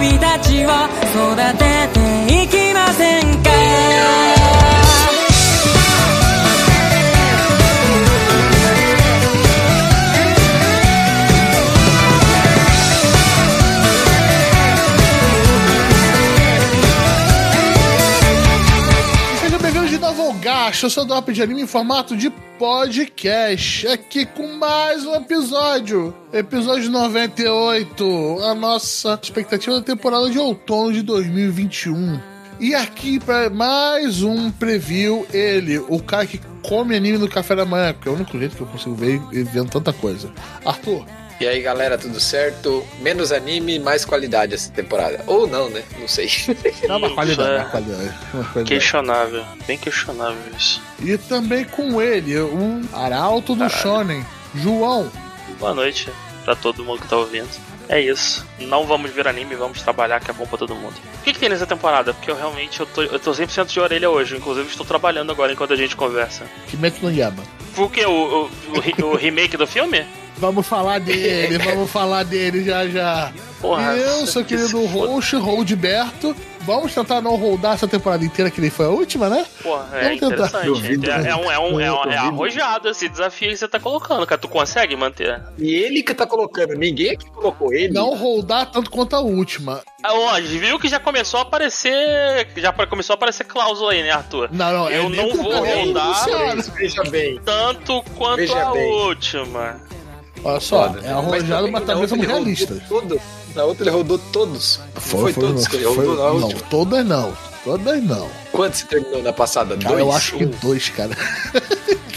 びたちを育てていきます。Eu sou o Drop de Anime em formato de podcast, aqui com mais um episódio. Episódio 98, a nossa expectativa da temporada de outono de 2021. E aqui para mais um preview, ele, o cara que come anime no café da manhã, porque é o único jeito que eu consigo ver e vendo tanta coisa. Arthur. E aí, galera, tudo certo? Menos anime, mais qualidade essa temporada. Ou não, né? Não sei. É uma qualidade, é uma qualidade, uma qualidade. Questionável. Bem questionável isso. E também com ele, um arauto do Caralho. Shonen, João. Boa noite pra todo mundo que tá ouvindo. É isso. Não vamos ver anime, vamos trabalhar, que é bom pra todo mundo. O que, que tem nessa temporada? Porque eu realmente eu tô, eu tô 100% de orelha hoje. Inclusive, estou trabalhando agora enquanto a gente conversa. Kimetsu no Yaba. O que? O, o, o, o remake do filme? Vamos falar dele, vamos falar dele já já. Porra, eu, seu que querido host, Roldberto. Vamos tentar não rodar essa temporada inteira, que nem foi a última, né? Porra, é Vamos tentar. Duvido. É, é um, é, um, é, um- é arrojado esse desafio que você tá colocando, cara. Tu consegue manter? E ele que tá colocando, ninguém aqui colocou ele. Não rodar tanto quanto a última. Ah, ó, viu que já começou a aparecer. Já começou a aparecer cláusula aí, né, Arthur? Não, não, é Eu nem não vou rodar. Veja bem. Tanto quanto Veja a bem. última. Olha só, Foda. é arrojado, mas na talvez somos realistas. Todo, na outra ele rodou todos. Não foi, todos que ele foi- rodou na não, última. todas não. Todas não. Quantos você terminou na passada? Cara, Dois? eu acho que Um. dois, cara.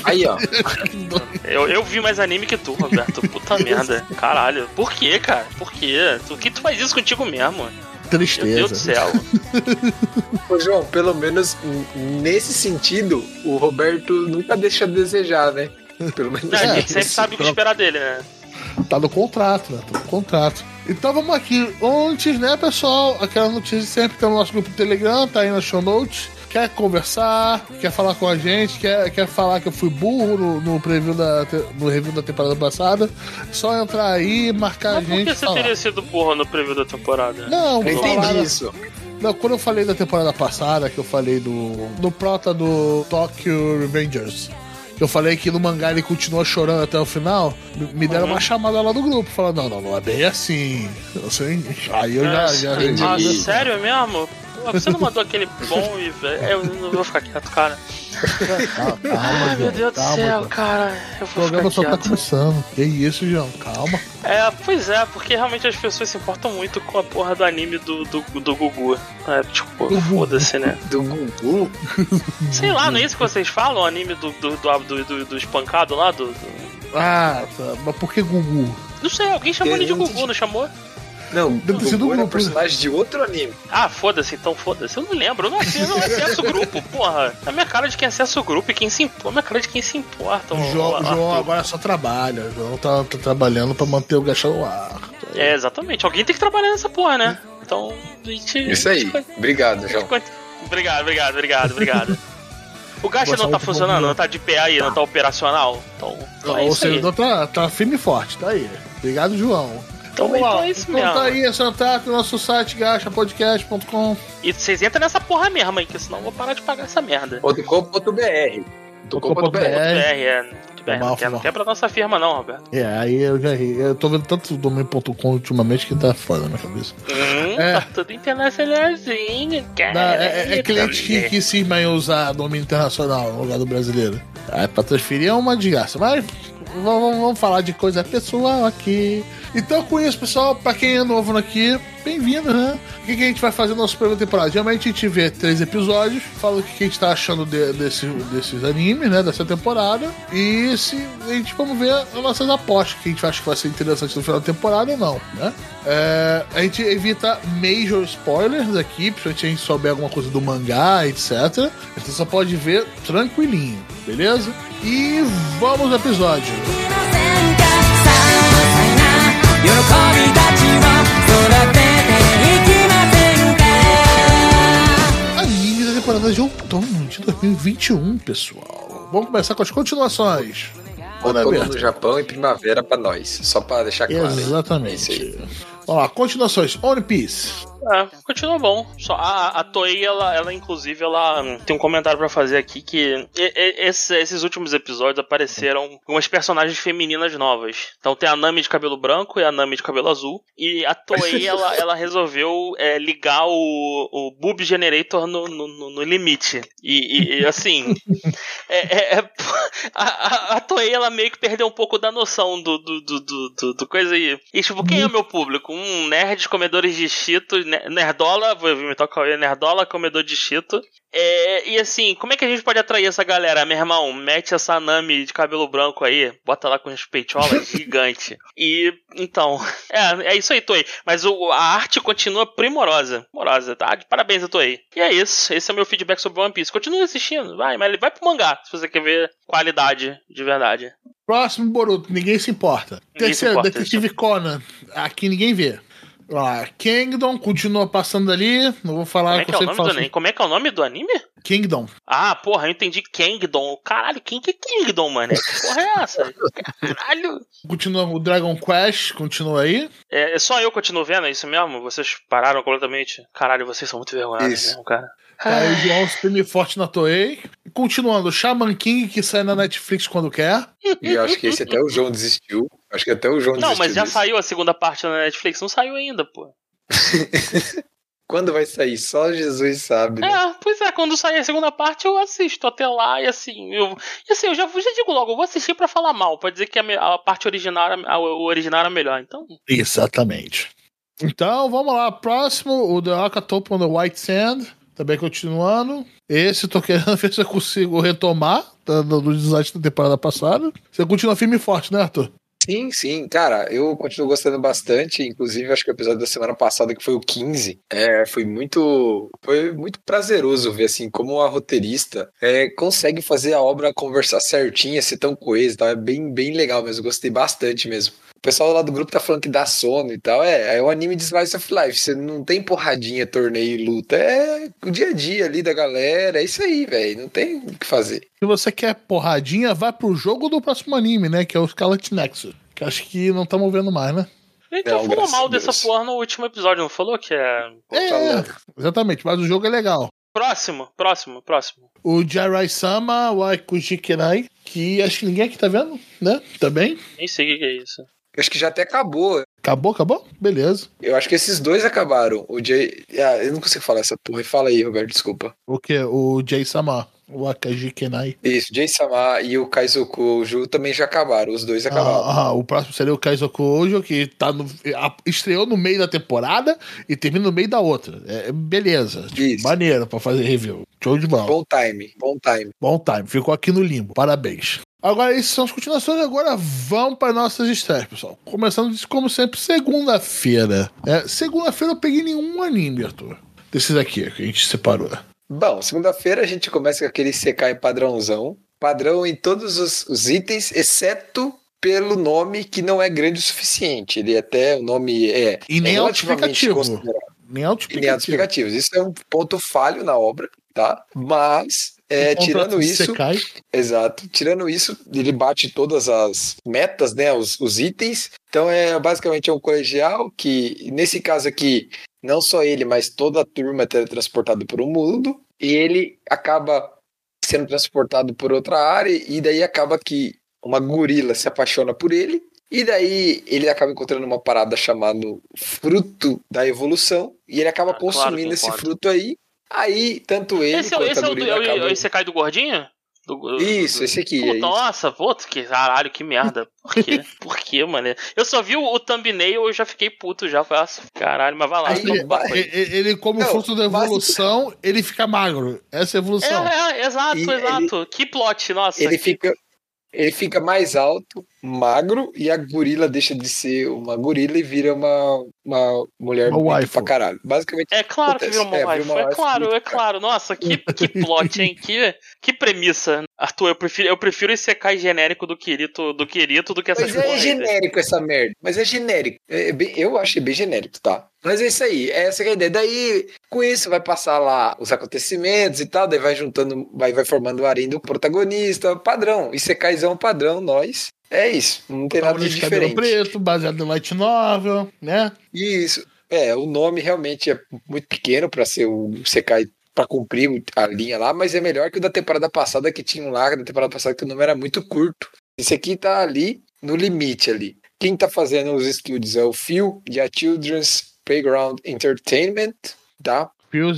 Aí, ó. Eu, eu vi mais anime que tu, Roberto. Puta merda. Caralho. Por que, cara? Por quê? Por que tu faz isso contigo mesmo? Meu Deus do Tristeza. céu. Ô, João, pelo menos nesse sentido, o Roberto nunca deixa a desejar, né? Pelo menos Não, a gente sempre sabe o que esperar dele, né? Tá no contrato, né? Tá no contrato. Então vamos aqui. Antes, né, pessoal? Aquela notícia sempre tem o nosso grupo do Telegram, tá aí na show notes. Quer conversar, quer falar com a gente, quer, quer falar que eu fui burro no, no preview da, no review da temporada passada, só entrar aí, marcar Mas a por gente que e você falar. teria sido burro no preview da temporada? Não, Eu falaram- entendi isso. Não, quando eu falei da temporada passada, que eu falei do, do prota do Tokyo Revengers, que eu falei que no mangá ele continua chorando até o final, me- deram Uhum. uma chamada lá do grupo, falando, não, não, não é bem assim. Eu sei, aí eu já... já entendi. Ah, sério mesmo? Você não mandou aquele bom e velho. Eu não vou ficar quieto, cara. Calma, Ai, meu Deus do calma, céu, João. cara. Eu O vou programa só ficar tá quieto. começando. Que isso, João, calma. É, pois é, porque realmente as pessoas se importam muito com a porra do anime do, do, do Gugu. É, tipo, Do Gugu. foda-se, né? Do Gugu. Sei lá, não é isso que vocês falam? O anime do, do, do, do, do- do espancado lá? Do, do- Ah, tá, mas por que Gugu? Não sei, alguém chamou ele de Gugu, não chamou? Não, Deve ter sido um grupo, personagem de outro anime. Ah, foda-se, então foda-se. Eu não lembro, eu não, eu não acesso o grupo, porra. A minha cara de quem acessa o grupo e quem se importa. A minha cara de quem se importa. O João, o. João agora só trabalha. O João tá, tá trabalhando pra manter o gacha no ar. É, exatamente. Alguém tem que trabalhar nessa porra, né? Então, a gente. Isso aí. Obrigado, João. Obrigado, obrigado, obrigado, obrigado. O gacha não tá funcionando, não tá de pé aí, não tá operacional. Então, então é o isso aí. servidor tá, tá firme e forte, tá aí. Obrigado, João. Então, Vamos então lá. é isso então mesmo. tá aí, é só entrar no nosso site gachapodcast.com. E vocês entram nessa porra mesmo aí, que senão eu vou parar de pagar essa merda. .com.br. .com.br. É, é. Não quer, não quer pra nossa firma, não, Roberto. É, aí eu já ri. Eu tô vendo tanto domain.com ultimamente que tá foda na minha cabeça. Hum, É. tá tudo internacionalzinho, cara. Não, é, é- é cliente que, que cisma em usar domínio internacional no lugar do brasileiro. Aí pra transferir é uma desgraça. Mas vamos, vamos- falar de coisa pessoal aqui. Então, com isso, pessoal, pra quem é novo aqui, bem-vindo, né? O que, que a gente vai fazer na nossa primeira temporada? Geralmente a gente vê três episódios, fala o que, que a gente tá achando de- desse, desses animes, né? Dessa temporada. E se a gente vamos ver as nossas apostas, que a gente acha que vai ser interessante no final da temporada ou não, né? É, a gente evita major spoilers aqui, principalmente a gente souber alguma coisa do mangá, etc. Então você pode ver tranquilinho, beleza? E vamos ao episódio. Animes da temporada de outono de 2021, pessoal. Vamos começar com as continuações. Outono no Japão e primavera para nós, só para deixar claro. Exatamente. É vamos lá, continuações. One Piece. É, continua bom. Só a, a Toei, ela, ela, inclusive, ela hum, tem um comentário pra fazer aqui que e- e- esse- esses últimos episódios apareceram algumas personagens femininas novas. Então tem a Nami de cabelo branco e a Nami de cabelo azul. E a Toei, ela, ela resolveu é, ligar o, o Boob Generator no, no, no- limite. E, e- assim, é, é- é- a, a- Toei, ela meio que perdeu um pouco da noção do, do, do, do, do- coisa aí. E tipo, quem é o meu público? Um nerds comedores de cheetos, nerdola, vou imitar o Cauê, nerdola comedor de cheeto. É, e assim, como é que a gente pode atrair essa galera? Meu irmão, mete essa Nami de cabelo branco aí, bota lá com as peitolas gigante. E, então, é, é isso aí, Toei. Mas o, a arte continua primorosa. Primorosa, tá? Parabéns a Toei. E é isso, esse é o meu feedback sobre One Piece. Continue assistindo, vai, mas vai pro mangá, se você quer ver qualidade de verdade. Próximo Boruto, ninguém se importa. Ninguém se Terceiro, importa, Detetive Conan. Aqui ninguém vê. Ó, Kingdom continua passando ali. Não vou falar Como é que é o nome do anime? Como é que é o nome do anime? Kingdom. Ah, porra, eu entendi Kingdom. Caralho, quem que é Kingdom, mano? Que porra é essa? Caralho. Continua o Dragon Quest, continua aí. É, é só eu continuo vendo, é isso mesmo? Vocês pararam completamente? Caralho, vocês são muito vergonhados Isso. mesmo, cara. Tá aí o João firme e forte na Toei. Continuando, Shaman King, que sai na Netflix quando quer. E eu acho que esse até o João desistiu. Acho que até o João Não, desistiu. mas já desse. saiu a segunda parte na Netflix, não saiu ainda, pô. Quando vai sair? Só Jesus sabe, né? É, pois é, quando sair a segunda parte eu assisto até lá e assim, eu, e assim, eu já, já digo logo, eu vou assistir pra falar mal, pra dizer que a, a parte original, era- a- o original era melhor, então. Exatamente. Então, vamos lá. Próximo, o The Akatop on the White Sand. Também continuando. Esse tô querendo ver se eu consigo retomar tá, do desastre da temporada passada. Você continua firme e forte, né, Arthur? Sim, sim, cara, eu continuo gostando bastante. Inclusive, acho que o episódio da semana passada, que foi o 15, é, foi muito. Foi muito prazeroso ver assim como a roteirista é, consegue fazer a obra conversar certinha, ser tão coesa tal. É bem, bem legal mesmo. Gostei bastante mesmo. O pessoal lá do grupo tá falando que dá sono e tal. É, é o anime de Slice of Life. Você não tem porradinha, torneio e luta. É o dia a dia ali da galera. É isso aí, velho. Não tem o que fazer. Se você quer porradinha, vai pro jogo do próximo anime, né? Que é o Scarlet Nexus. Que acho que não estamos vendo mais, né? Então Não, falou mal dessa porra no último episódio, não falou que é. É, exatamente. Mas o jogo é legal. Próximo, próximo, próximo. O Jirai Sama Waikujikenai, que acho que ninguém aqui tá vendo, né? Também. Nem sei o que é isso. Acho que já até acabou. Acabou, acabou? Beleza. Eu acho que esses dois acabaram. O Jay. Ah, eu não consigo falar essa porra. Fala aí, Roberto, desculpa. O que? O Jay Sama. O Akajikenai. Isso, Jay Sama e o Kaizoku Ju também já acabaram. Os dois acabaram. Ah, ah, o próximo seria o Kaizoku Ojo, que tá no, a- estreou no meio da temporada e termina no meio da outra. É, beleza. Tipo, Isso. maneiro pra fazer review. Show de bola. Bom time, bom time. Bom time. Ficou aqui no limbo. Parabéns. Agora, essas são as continuações. Agora vamos para nossas estreias, pessoal. Começando, como sempre, segunda-feira. É, segunda-feira eu peguei nenhum anime, Arthur. Desses aqui que a gente separou. Bom, segunda-feira a gente começa com aquele Sekai padrãozão. Padrão em todos os, os itens, exceto pelo nome que não é grande o suficiente. Ele até, o nome é, E nem é relativamente autoexplicativo. considerado. Nem E nem autoexplicativo. autoexplicativos. Isso é um ponto falho na obra, tá? Mas, é, tirando isso, Sekai. Exato. Tirando isso, ele bate todas as metas, né? Os, os itens. Então é basicamente é um colegial que, nesse caso aqui, não só ele, mas toda a turma é teletransportado por um mundo. E ele acaba sendo transportado por outra área. E daí acaba que uma gorila se apaixona por ele. E daí ele acaba encontrando uma parada chamada fruto da evolução. E ele acaba Ah, claro, consumindo esse concordo. fruto aí. Aí, tanto ele Esse, é quanto esse a é o, do- gorila é o, acabam- esse cai do gordinho? Do- do- Isso, do- esse aqui. Pô, é isso. nossa, puta, que caralho, que merda. Por quê? Por quê, mano? Eu só vi o, o thumbnail e eu já fiquei puto já. Falei, nossa, caralho, mas vai lá. Aí, toma um papo aí. E- e- Ele, como Não, fruto da mas- evolução, ele fica magro. Essa é a evolução. É, é, exato, E ele- exato. Que plot, nossa. ele que- fica ele fica mais alto, magro, e a gorila deixa de ser uma gorila e vira uma, uma mulher Uma pra caralho. Basicamente, É claro que Acontece. virou uma É, uma É claro, é claro. Nossa, que, que plot, hein? Que, que premissa. Arthur, eu prefiro, eu prefiro esse Sekai genérico do Kirito do, Kirito do que essas mas é genérico essa merda. Mas é genérico. É bem- eu achei bem genérico, tá? Mas é isso aí. Essa que é a ideia. Daí, com isso, vai passar lá os acontecimentos e tal. Daí vai juntando, vai, vai formando o harém do protagonista. Padrão. Isso é caizão padrão, nós. É isso, não tem nada de cabelo diferente. preto, baseado em light novel, né? Isso. É, o nome realmente é muito pequeno pra ser o Sekai pra cumprir a linha lá, mas é melhor que o da temporada passada que tinha um lá, da temporada passada que o nome era muito curto. Esse aqui tá ali no limite ali. Quem tá fazendo os estúdios é o Phil e a Children's Playground Entertainment, tá?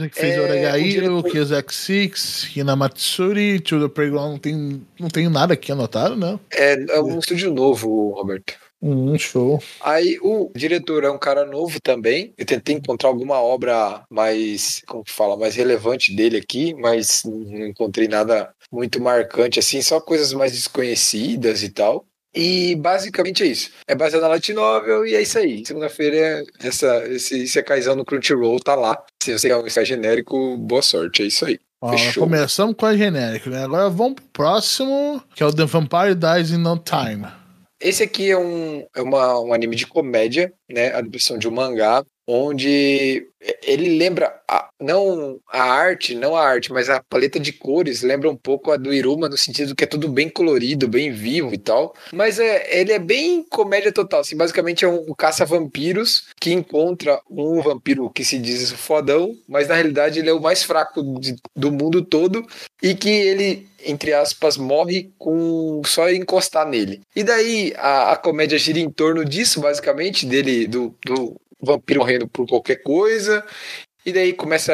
Que fez É, Oregairo, diretor- Kiyosaki Six, Hinamatsuri, To The Playground, não tem, não tem nada aqui anotado, né? É, é um estúdio novo, Roberto. Um show. Aí o diretor é um cara novo também. Eu tentei encontrar alguma obra mais, como que fala, mais relevante dele aqui, mas não encontrei nada muito marcante assim, só coisas mais desconhecidas e tal. E basicamente é isso. É baseado na Light Novel e é isso aí. Segunda-feira é essa, esse Sekaizão no Crunchyroll tá lá. Se você é um Sekai genérico, boa sorte. É isso aí. Ó, Fechou. começamos com a genérica, né? Agora vamos pro próximo, que é o The Vampire Dies in No Time. Esse aqui é um, é uma, um anime de comédia, né? A adaptação de um mangá, onde ele lembra, a- não a arte, não a arte, mas a paleta de cores lembra um pouco a do Iruma, no sentido que é tudo bem colorido, bem vivo e tal. Mas é, ele é bem comédia total. Assim, basicamente é um, caça-vampiros que encontra um vampiro que se diz fodão, mas na realidade ele é o mais fraco de- do mundo todo e que ele entre aspas, morre com só encostar nele. E daí a, a comédia gira em torno disso, basicamente, dele, do, do vampiro morrendo por qualquer coisa. E daí começa.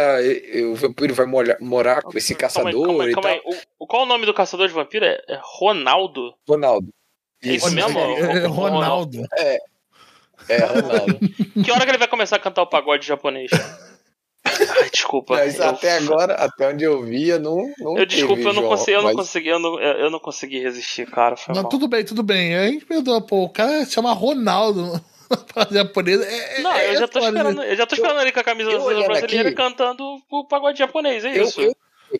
O vampiro vai molha- morar com esse Calma aí, caçador calma aí, e calma tal. aí. O, qual é o nome do caçador de vampiro? É, é Ronaldo? Ronaldo. É isso mesmo? É, é Ronaldo. É, Ronaldo. Que hora que ele vai começar a cantar o pagode japonês? Ai, desculpa. Mas eu- até agora, até onde eu via, não. não Eu desculpa, eu não João, consegui, eu não mas- consegui, eu não, eu não consegui resistir, cara. Foi Não, mal. tudo bem, tudo bem. A gente perdoa, pô. O cara chama Ronaldo japonesa. É, Não, é, eu já tô é né? esperando, eu já tô esperando ele com a camisa brasileira aqui- cantando o pagode japonês, é Eu, isso. eu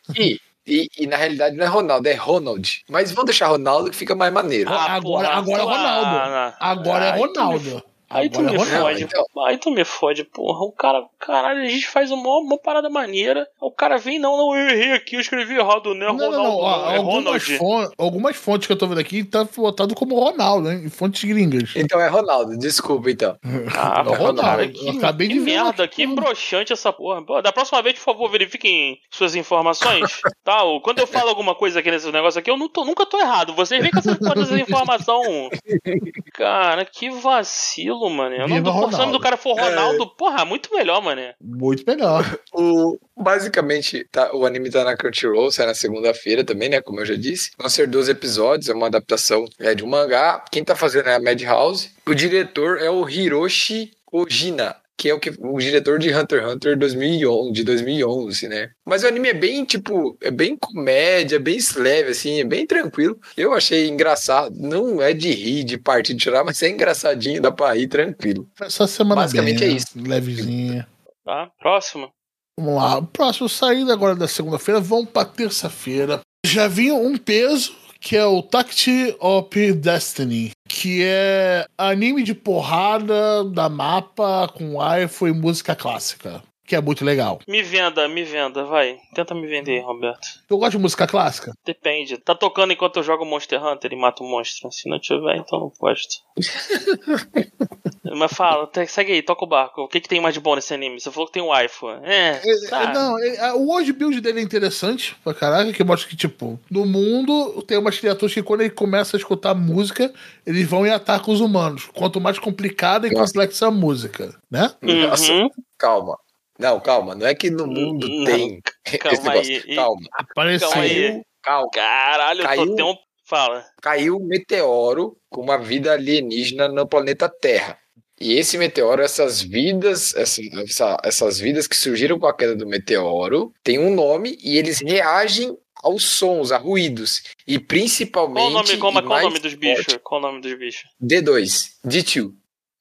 aqui, e, e na realidade não é Ronaldo, é Ronald. Mas vamos deixar Ronaldo que fica mais maneiro. Ah, agora- agora é Ronaldo. Agora é Ronaldo. Aí tu me é fode, então. aí tu me fode, porra. O cara, caralho, a gente faz uma, uma parada maneira. O cara vem, não, não, eu errei aqui, eu escrevi errado, não é Não, Ronaldo, não, não. ó, é algumas, Ronald. fon- algumas fontes que eu tô vendo aqui tá botado como Ronaldo, hein? Fontes gringas. Então é Ronaldo, desculpa então. Ah, É Ronaldo. cara, Eu que, acabei que de ver merda, aqui. que broxante essa porra. Pô, da próxima vez, por favor, verifiquem suas informações. tá? Ou Quando eu falo alguma coisa aqui nesses negócios aqui, eu não tô- nunca tô errado. Vocês vêm com essas porra dessas informação. Cara, que vacilo, mano. O nome, Viva do, se o nome Ronaldo. do cara for Ronaldo, porra, muito melhor, mano. Muito melhor. O, basicamente, tá, o anime tá na Crunchyroll, sai na segunda-feira também, né? Como eu já disse. Vão ser 12 episódios, é uma adaptação é, de um mangá. Quem tá fazendo é a Madhouse. O diretor é o Hiroshi Ojina. Que é o, que, o diretor de Hunter x Hunter 2011, de 2011, né? Mas o anime é bem, tipo, é bem comédia, bem leve, assim, é bem tranquilo. Eu achei engraçado. Não é de rir, de partir, de chorar, mas é engraçadinho, dá pra rir tranquilo. Essa semana Basicamente bem, é né? isso. Levezinha. Tá? Próximo. Vamos lá. Próximo saída agora da segunda-feira, vamos pra terça-feira. Já vinha um peso, que é o Tact of Destiny, que é anime de porrada da mapa com waifu e música clássica. Que é muito legal. Me venda, me venda, vai. Tenta me vender, Roberto. Eu gosto de música clássica? Depende. Tá tocando enquanto eu jogo Monster Hunter e mato o monstro. Se não tiver, então não posto. Mas fala, segue aí, toca o barco. O que, que tem mais de bom nesse anime? Você falou que tem um waifu. É, É, tá. Não, o world build dele é interessante pra caraca, que mostra que, tipo, no mundo tem umas criaturas que quando ele começa a escutar música, eles vão e atacam os humanos. Quanto mais complicada e complexa a música, né? Nossa. Uhum. Calma. Não, calma. Não é que no mundo Não, tem calma esse negócio. aí. Calma. Apareceu. Calma aí. Caiu, calma. Caralho, eu tô Caiu. um. Fala. Caiu um meteoro com uma vida alienígena no planeta Terra. E esse meteoro, essas vidas, essa- essa- essas vidas que surgiram com a queda do meteoro, tem um nome e eles reagem aos sons, a ruídos. E principalmente. Qual o nome, qual, e qual o nome dos bichos? Qual o nome dos bichos? D2, D2.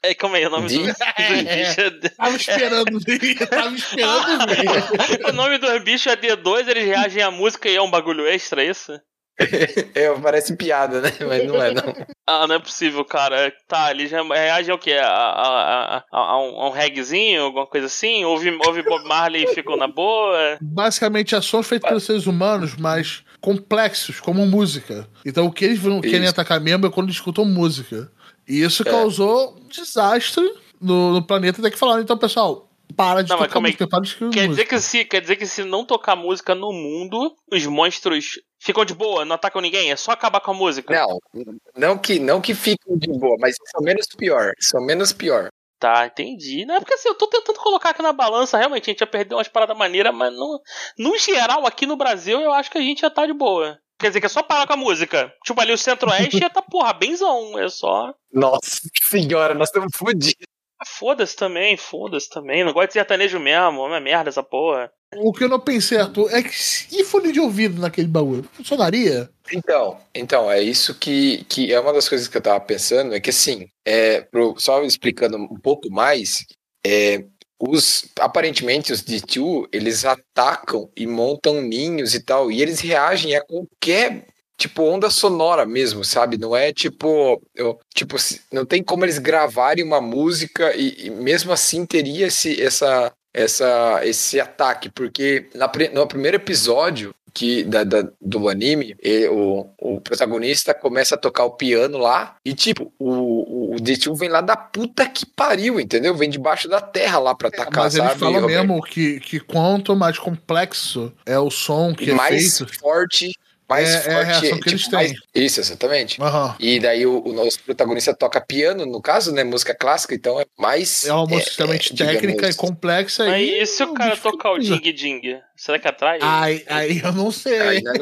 É, calma aí, o nome do- dos bichos é. Tava esperando tava esperando vir. o nome dos bichos é D2, eles reagem à música e é um bagulho extra, é isso? É, parece piada, né? Mas não é, não. Ah, não é possível, cara. Tá, ele já reage ao quê? A, a, a, a um, a um reggaezinho, alguma coisa assim? Ouve, ouve Bob Marley e ficou na boa? Basicamente, é sons feitos pelos seres humanos, mas complexos, como música. Então, o que eles querem Isso. atacar mesmo é quando eles escutam música. E isso É. causou um desastre no, no planeta, até que falaram, então, pessoal, para de Não, tocar música, para de Quer música. dizer, que se, quer dizer que se não tocar música no mundo, os monstros ficam de boa, não atacam ninguém? É só acabar com a música? Não, não que, não que fiquem de boa, mas são menos pior. São menos pior. Tá, entendi. Não é porque assim, eu tô tentando colocar aqui na balança, realmente, a gente ia perder umas paradas maneiras, mas no, no geral, aqui no Brasil, eu acho que a gente já tá de boa. Quer dizer que é só parar com a música. Tipo, ali o Centro-Oeste ia tá, porra, benzão. É só. Nossa senhora, nós estamos fodidos. Ah, Foda-se também, foda-se também. Não gosto de sertanejo mesmo, é uma merda essa porra. O que eu não pensei, Arthur, é que se fone de ouvido naquele bagulho, funcionaria? Então, então, é isso que, que é uma das coisas que eu tava pensando, é que assim, é, pro- só explicando um pouco mais, é, os, aparentemente os D2, eles atacam e montam ninhos e tal, e eles reagem a qualquer tipo onda sonora mesmo, sabe? Não é tipo, eu, tipo, não tem como eles gravarem uma música e, e mesmo assim teria esse, essa, essa, esse ataque, porque na, no primeiro episódio que da, da- do anime, e- o, o protagonista começa a tocar o piano lá e tipo, o, o, o D2 vem lá da puta que pariu, entendeu? Vem debaixo da terra lá pra atacar, Mas sabe? eles falam Roberto? mesmo que, que quanto mais complexo é o som que é mais feito... forte, mais É- é a forte, reação que eles mais- têm. Isso, exatamente. Aham. E daí o, o nosso protagonista toca piano, no caso, né? Música clássica, então é mais. É uma música extremamente digamos, técnica e complexa. Mas e e se o cara tocar o dificulta. ding ding? Será que atrai? Aí, aí eu não sei. Aí não.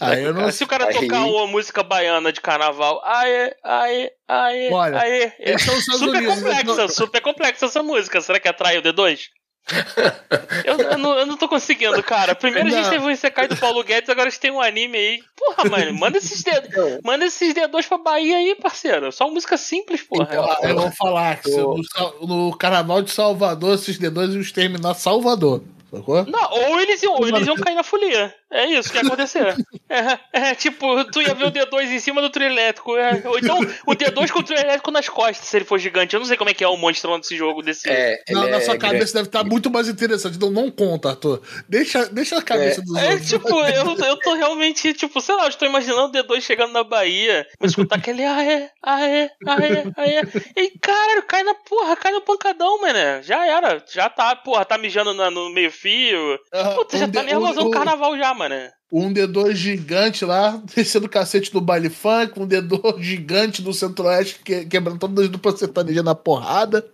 Aí eu não Se o cara Aí- tocar uma música baiana de carnaval, aê, aê, aê, Olha, aê. É super Unidos, complexa, então- super complexa essa música. Será que atrai o D2? Eu, eu não, eu não tô conseguindo, cara. Primeiro a gente Não. teve o Isekai do Paulo Guedes, agora a gente tem um anime aí. Porra, mano, manda esses dedos. Manda esses D2 pra Bahia aí, parceiro. Só uma música simples, porra. Então, eu vou falar que no, no carnaval de Salvador, esses D2 iam exterminar Salvador. Sacou? Não, ou eles iam, ou eles iam cair na folia. É isso que ia acontecer. É, é, tipo, tu ia ver o D2 em cima do trio elétrico. é. Ou então o D2 com o trio elétrico nas costas, se ele for gigante. Eu não sei como é que é o monstrão desse jogo desse. é, Na, ele na é sua grande. cabeça deve estar muito mais interessante. Então não conta, Arthur. Deixa, deixa a cabeça dos É, outros. tipo, eu, eu tô realmente, tipo, sei lá, eu estou imaginando o D2 chegando na Bahia, mas escutar aquele aê, aê, aê, aê. E caralho, cai na porra, cai no pancadão, mano. Já era, já tá, porra, tá mijando na- no meio-fio. Ah, Puta, já tá nervosão um- do carnaval já, mano. Um D2 gigante lá, descendo o cacete do baile funk, um D2 gigante do centro-oeste, que, quebrando todas as duplas sertanejas na porrada.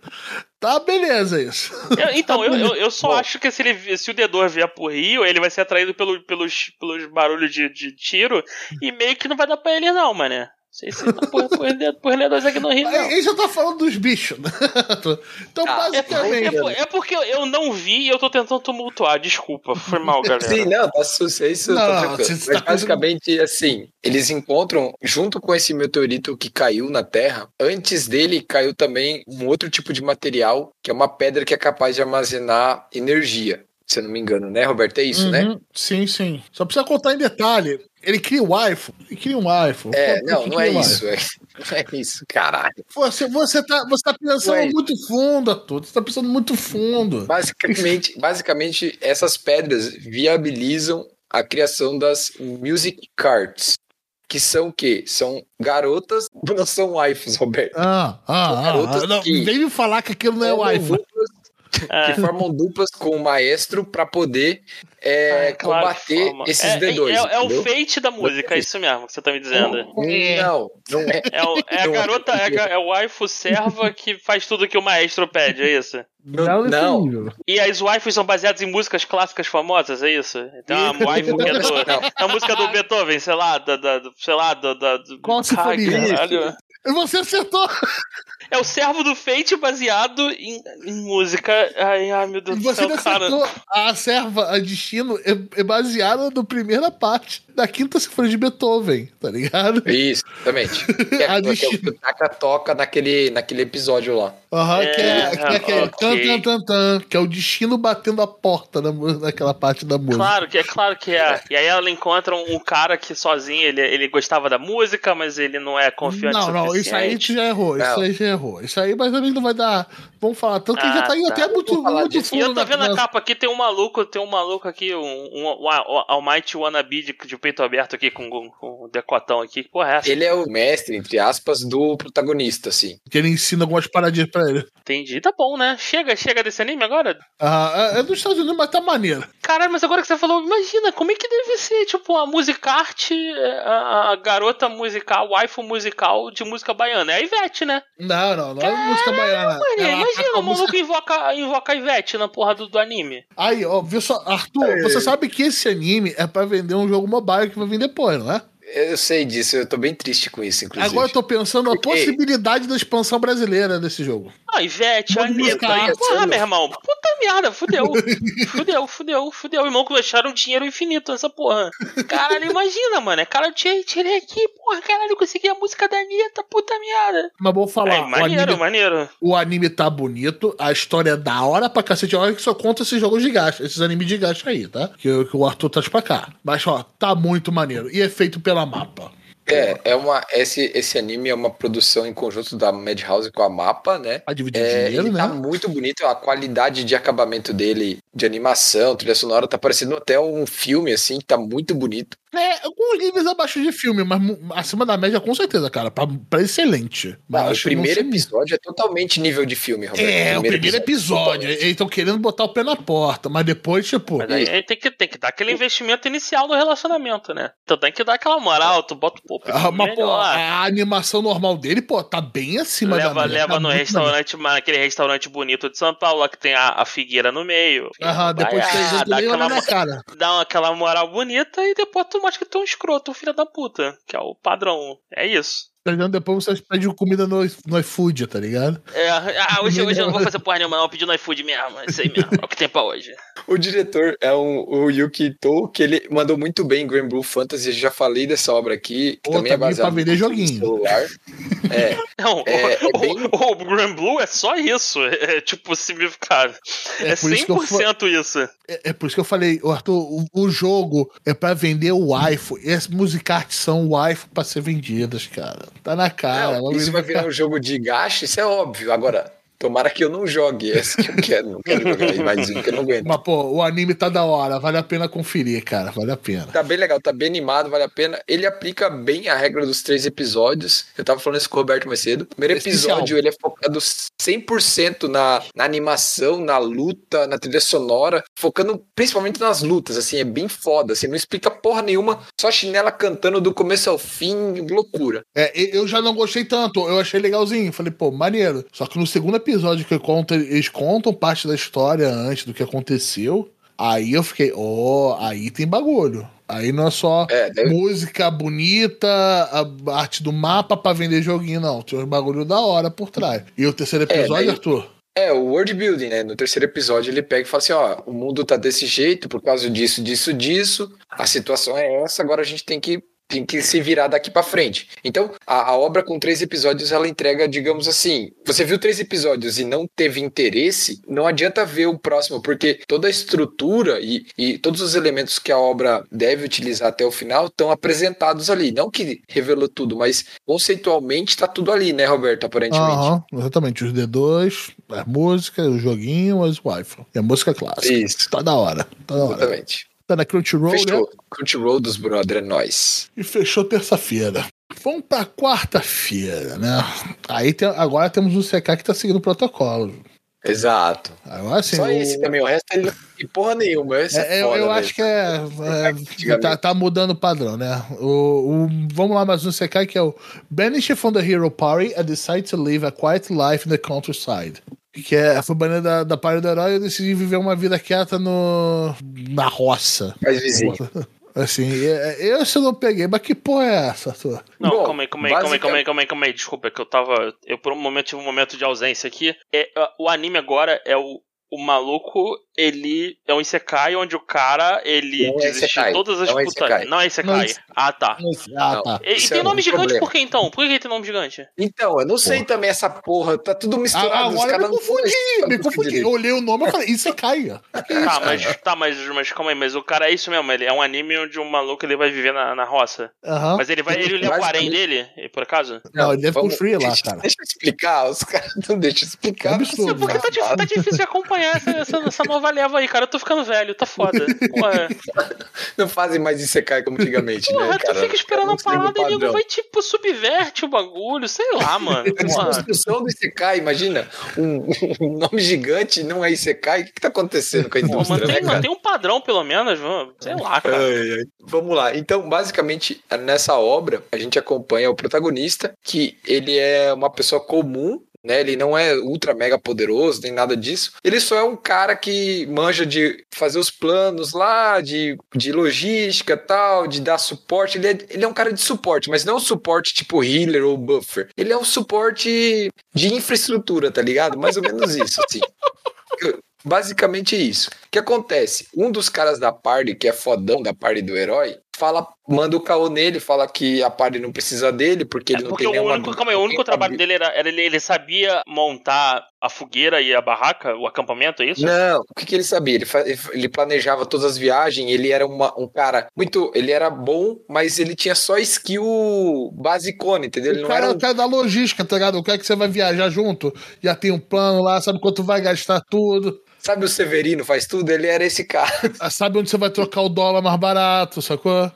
Tá, beleza isso. Eu- então, eu, eu, eu só Bom. acho que se, ele, se o D2 vier pro Rio, ele vai ser atraído pelo, pelos, pelos barulhos de, de tiro e meio que não vai dar pra ele, não, mano. Não sei se tá por, por, por D2 aqui no Rio, não. Aí já tá falando dos bichos, né? Então, Ah, É, por- é, basicamente. por- é porque eu não vi e eu tô tentando tumultuar. Desculpa, foi mal, galera. Sim, não, tá su- isso Não, tá Mas tá basicamente, assim, eles encontram, junto com esse meteorito que caiu na Terra, antes dele caiu também um outro tipo de material, que é uma pedra que é capaz de armazenar energia. Se eu não me engano, né, Roberto? É isso, né? Uhum, Sim, sim. Só precisa contar em detalhe. Ele cria um iPhone. Ele cria um iPhone. É, não, não é um isso. É, não é isso, caralho. Você, você, tá, você tá pensando Ué. muito fundo, Arthur. Você tá pensando muito fundo. Basicamente, basicamente, essas pedras viabilizam a criação das music cards. Que são o quê? São garotas, não são wives, Roberto. Ah, ah, ah. garotas ah. Não, que- vem me falar que aquilo não é o Formam iPhone. duplas- É. que formam duplas com o maestro para poder é, Ah, claro que combater forma. esses é, D2. É, é o fate da música, é isso mesmo que você tá me dizendo. Não, não é. É, o- é a garota, é, é o waifu serva que faz tudo que o maestro pede, é isso? Não, não. E as waifus são baseadas em músicas clássicas famosas, é isso? Então a waifu que é do, Não. a música do Beethoven, sei lá, da, da, sei lá, da, da do- Qual sinfonia? caralho. Você acertou! É o servo do Fate baseado em, em música. Ai, ai, meu Deus do você céu, cara. A serva, a destino, é, é baseada na primeira parte da quinta sinfonia de Beethoven, tá ligado? Isso, exatamente. Que é, A que é o que Taka toca naquele, naquele episódio lá. Aham, que é, É, que é aquele ok. tan, tan, tan, que é o destino batendo a porta na, naquela parte da música. Claro que é, claro que é. E aí ela encontra um, um cara que sozinho, ele, ele gostava da música, mas ele não é confiante Não, não, isso aí suficiente. já errou, isso Não. aí já errou. Isso aí, mas também não vai dar. Vamos falar, tanto que Ah, já tá indo tá. até muito, muito disso. E fundo eu tô na- vendo a na- capa aqui, tem um maluco, tem um maluco aqui, um, um, um, um Almighty Wannabe de, de peito aberto aqui, com, com, com um decotão aqui. Que porra é essa? Ele é o mestre, entre aspas, do protagonista, assim. Que ele ensina algumas paradinhas pra ele. Entendi, tá bom, né? Chega, chega desse anime agora? Ah, é, é dos Estados Unidos, mas tá maneiro. Caralho, mas agora que você falou, imagina, como é que deve ser, tipo, a musicarte, a, a garota musical, waifu musical de música baiana. É a Ivete, né? Não, não, não é música baiana. Mano, Ela imagina, o maluco invoca, invoca a Ivete na porra do, do anime. Aí, ó, viu só, Arthur, você sabe que esse anime é pra vender um jogo mobile que vai vir depois, não é? Eu sei disso, eu tô bem triste com isso, inclusive. Agora eu tô pensando na possibilidade da expansão brasileira desse jogo. Ah, Ivete, a Anitta. musical. Porra, meu irmão. Puta merda, fudeu. fudeu, fudeu, fudeu. Irmão, que deixaram dinheiro infinito nessa porra. Caralho, imagina, mano. É cara, eu tirei, tirei aqui, porra, caralho, eu consegui a música da Anitta, puta merda. Mas vou falar, o, maneiro, anime, maneiro. o anime tá bonito, a história é da hora pra cacete. Olha que só conta esses jogos de gacha, esses animes de gacha aí, tá? Que, que o Arthur traz pra cá. Mas, ó, tá muito maneiro. E é feito pela mapa. É, é uma, esse, esse anime é uma produção em conjunto da Madhouse com a Mapa, né? Pra dividir É, dinheiro, ele né? tá muito bonito, a qualidade de acabamento dele, de animação, trilha sonora, tá parecendo até um filme, assim, que tá muito bonito. É, alguns níveis abaixo de filme, mas acima da média, com certeza, cara. Pra, pra excelente. Mas Ah, o primeiro episódio é totalmente nível de filme, Roberto. É, o primeiro episódio. totalmente. Eles estão querendo botar o pé na porta, mas depois, tipo. Mas aí, aí tem, que, tem que dar aquele investimento inicial no relacionamento, né? Então tem que dar aquela moral, tu bota pô, Ah, mas, pô, a animação normal dele, pô, tá bem acima da Leva, média. leva Tá no restaurante, naquele restaurante bonito de São Paulo, lá que tem a, a figueira no meio. maneiro. Aham, depois Vai, três ah, dá aquela na cara. dá uma- aquela moral bonita e depois tu mostra que tu é um escroto, filho da puta. Que é o padrão. É isso. Tá ligado? Depois vocês pedem comida no, no iFood, tá ligado? É, ah, hoje, hoje eu não vou fazer porra nenhuma, não. Eu pedi no iFood mesmo. É isso aí mesmo. É o que tem pra hoje. O diretor é um, o Yuki Ito, que ele mandou muito bem em Grand Blue Fantasy, eu já falei dessa obra aqui, que Pô, também é baseado pra vender no joguinho. celular. É, Não, É, é o, bem- o, o Grand Blue é só isso. É, é, tipo significado. É, É por isso que eu fa- 100% isso. É, é por isso que eu falei, Arthur, o, o jogo é pra vender o waifu. E as musicartes são waifu pra ser vendidas, cara. Tá na cara. Logo isso vai virar um jogo de gacha, isso é óbvio. Agora, tomara que eu não jogue esse que eu quero. Não quero jogar mais um, que eu não aguento. Mas, pô, o anime tá da hora. Vale a pena conferir, cara. Vale a pena. Tá bem legal, tá bem animado, vale a pena. Ele aplica bem a regra dos três episódios. Eu tava falando isso com o Roberto mais cedo. O primeiro Especial. episódio, ele é focado 100% na, na animação, na luta, na trilha sonora, focando principalmente nas lutas, assim, é bem foda, assim, não explica porra nenhuma, só chinela cantando do começo ao fim, loucura. É, eu já não gostei tanto. Eu achei legalzinho. Falei, pô, maneiro. Só que no segundo episódio que conta, eles contam parte da história antes do que aconteceu. Aí eu fiquei, ó, aí tem bagulho. Aí não é só É, daí- música bonita, a arte do mapa pra vender joguinho, não. Tem uns bagulho da hora por trás. E o terceiro episódio, daí- Arthur? É, o world building, né? No terceiro episódio ele pega e fala assim, ó, o mundo tá desse jeito por causa disso, disso, disso. A situação é essa, agora a gente tem que tem que se virar daqui pra frente. Então, a, a obra com três episódios, ela entrega, digamos assim, você viu três episódios e não teve interesse, não adianta ver o próximo, porque toda a estrutura e, e todos os elementos que a obra deve utilizar até o final estão apresentados ali. Não que revelou tudo, mas conceitualmente tá tudo ali, né, Roberto, aparentemente. Aham, exatamente. Os D2, a música, o joguinho, as waifu. E a música clássica. Isso. Tá da hora. Tá da hora. Exatamente. Tá na Crunchyroll, né? Fechou. Crunchyroll dos brother, é nóis. E fechou terça-feira. Vamos pra quarta-feira, né? Aí tem- agora temos um CK que tá seguindo o protocolo. Exato. Agora sim. Só o- esse também, o resto ele não tem porra nenhuma. É, É, eu, acho que é. é, tá, tá mudando o padrão, né? O, o- vamos lá, mais um CK que é o Banished from the Hero Party and decide to live a quiet life in the countryside. Que é, foi banido da, da party do herói e eu decidi viver uma vida quieta no, na roça. Faz vizinho. Assim, é- é- eu não peguei, mas que porra é essa, Arthur? Não, Bom, calma aí, calma aí, calma aí, basica- calma aí, calma aí, calma aí. Desculpa, é que eu tava. Eu por um momento tive um momento de ausência aqui. É, o anime agora é o. O maluco, ele é um Isekai onde o cara, ele Não é desistiu Isekai, de todas as não é. Isekai. Não é Isekai. Ah, tá. Ah, tá. E, e tem é um nome gigante problema. por que então? Por que ele tem nome gigante? Então, eu não sei também essa porra, tá tudo misturado. Ah, agora caras me confundi, me confundi. Eu olhei o nome e falei, isso é. Tá, mas, tá mas, mas calma aí, mas o cara é isso mesmo, ele é um anime onde um maluco ele vai viver na, na roça. Mas ele vai. Ele leva o harém dele, por acaso? Não, ele deve vamos- construir lá, cara. Deixa eu explicar, os caras não deixam eu explicar. É Porque tá, tá difícil de acompanhar essa, essa nova leva aí, cara. Eu tô ficando velho, tá foda. Não fazem mais Isekai como antigamente, porra né, tu cara? fica esperando a parada e o nego vai, tipo, subverte o bagulho, sei lá, mano. A construção do Isekai, imagina, um, um nome gigante não é Isekai, o que, que tá acontecendo com a Pô, indústria, mantém, né, mantém um padrão, pelo menos, sei lá, cara. Ai, ai. Vamos lá. Então, basicamente, nessa obra, a gente acompanha o protagonista, que ele é uma pessoa comum, né? Ele não é ultra mega poderoso, nem nada disso. Ele só é um cara que manja de fazer os planos lá, de, de logística tal, de dar suporte. Ele é, ele é um cara de suporte, mas não um suporte tipo healer ou buffer. Ele é um suporte de infraestrutura, tá ligado? Mais ou menos isso, assim. Basicamente isso. O que acontece? Um dos caras da party, que é fodão da party do herói, fala, manda o caô nele, fala que a party não precisa dele, porque ele É não porque tem o único, calma aí, o único trabalho dele era, era ele, ele sabia montar a fogueira e a barraca, o acampamento, é isso? Não, o que, que ele sabia? Ele, ele planejava todas as viagens, ele era uma- um cara muito. Ele era bom, mas ele tinha só skill basicone, entendeu? Ele O não cara, era um o cara da logística, tá ligado? O cara que você vai viajar junto, já tem um plano lá, sabe quanto vai gastar tudo, Sabe o Severino faz tudo? Ele era esse cara. sabe onde você vai trocar o dólar mais barato, sacou?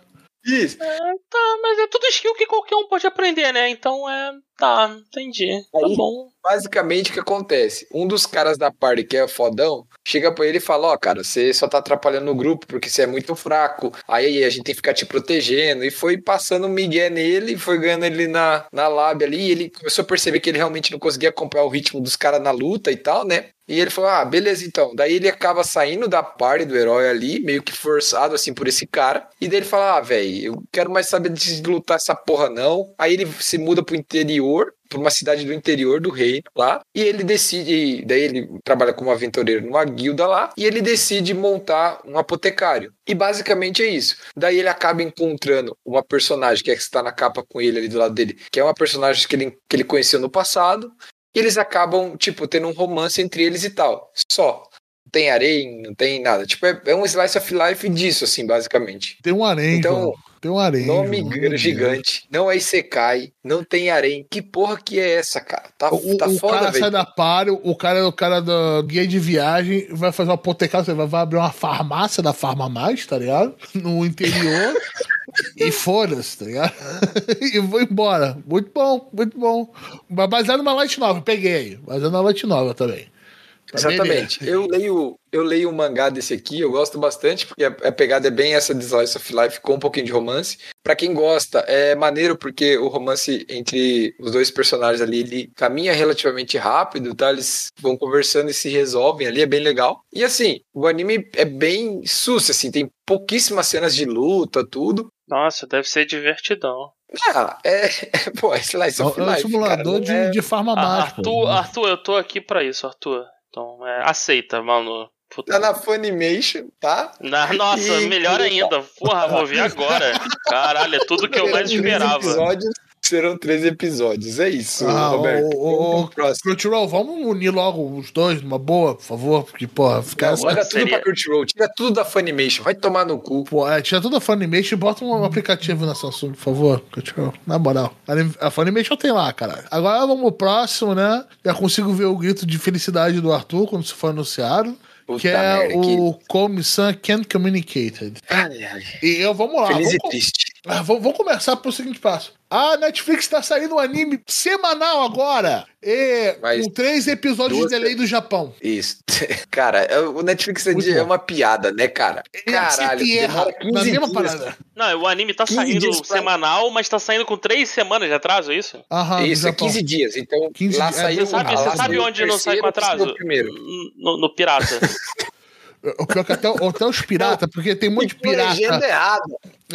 Isso. Tá, mas é tudo skill que qualquer um pode aprender, né? Então é. Tá, entendi. Tá Aí- bom. Basicamente, o que acontece? Um dos caras da party, que é fodão, chega pra ele e fala: Ó, cara, você só tá atrapalhando o grupo porque você é muito fraco. Aí a gente tem que ficar te protegendo. E foi passando um migué nele, foi ganhando ele na, na lab ali. E ele começou a perceber que ele realmente não conseguia acompanhar o ritmo dos caras na luta e tal, né? E ele falou: Ah, beleza, então. Daí ele acaba saindo da party do herói ali, meio que forçado assim por esse cara. E daí ele fala: Ah, velho, eu quero mais saber de lutar essa porra, não. Aí ele se muda pro interior para uma cidade do interior do reino lá, e ele decide, daí ele trabalha como aventureiro numa guilda lá, e ele decide montar um apotecário. E basicamente é isso. Daí ele acaba encontrando uma personagem que é que está na capa com ele ali do lado dele, que é uma personagem que ele, que ele conheceu no passado, e eles acabam, tipo, tendo um romance entre eles e tal. Só. Não tem harém, não tem nada. Tipo, é, é um slice of life disso, assim, basicamente. Tem um harém, Então. Tem um harém. Nome Deus. gigante, não é Isekai, não tem harém. Que porra que é essa, cara? Tá, O, tá o foda, cara sai da party, o cara é o cara do guia de viagem, vai fazer uma você vai, vai abrir uma farmácia da Farma Mais, tá ligado? No interior. E foda-se, tá ligado? e vou embora. Muito bom, muito bom. Mas Baseado numa light novel, peguei. Baseado na light novel também. Tá Exatamente. Eu leio, eu leio o mangá desse aqui, eu gosto bastante, porque a, a pegada é bem essa de Slice of Life com um pouquinho de romance. Pra quem gosta, é maneiro porque o romance entre os dois personagens ali, ele caminha relativamente rápido, tá? Eles vão conversando e se resolvem ali, é bem legal. E assim, o anime é bem sus, assim, tem pouquíssimas cenas de luta, tudo. Nossa, deve ser divertidão. Ah, é, pô, é Slice É of um- é um Life, simulador cara, de, é- de farma Ah, mágica. Arthur, Arthur, eu tô aqui pra isso, Arthur. Então, é, aceita, mano. Puta. Tá na Funimation, tá? Na- nossa, E- melhor ainda. Porra, vou ver agora. Caralho, é tudo que eu mais esperava. episódios, serão três episódios. É isso, Ah, Roberto. o- o- Vamos pro próximo. Crunchyroll, vamos unir logo os dois numa boa, por favor, porque, porra, ficar Não. Manda tudo pra Crunchyroll, tira tudo da Funimation, vai tomar no cu. Pô, é, tira toda a Funimation e bota um aplicativo na Samsung, por favor. Crunchyroll. Na moral. A Funimation tem lá, cara. Agora vamos pro próximo, né? Já consigo ver o grito de felicidade do Arthur quando isso foi anunciado. Puta que é merda, o Komi-san Can't Communicated. Ai, ai. E eu, vamos lá. Feliz vamos, e triste. Ah, vamos, começar pelo seguinte passo. A Netflix tá saindo um anime semanal agora. E Mas com três episódios duas- de delay do Japão. Isso. Cara, é- o Netflix é, de- é uma piada, né, cara? Caralho, Sempre erra na 15 mesma dias. parada. Não, o anime tá 15 saindo pra- semanal, mas tá saindo com três semanas de atraso, é isso? Aham, Isso, é Japão. 15 dias. Então, 15 lá dias. É, saiu você sabe- lá você sabe onde não sai com é atraso? o primeiro. No, no Pirata. O pior é que até, até os piratas, porque tem um monte de E com legenda pirata. errada.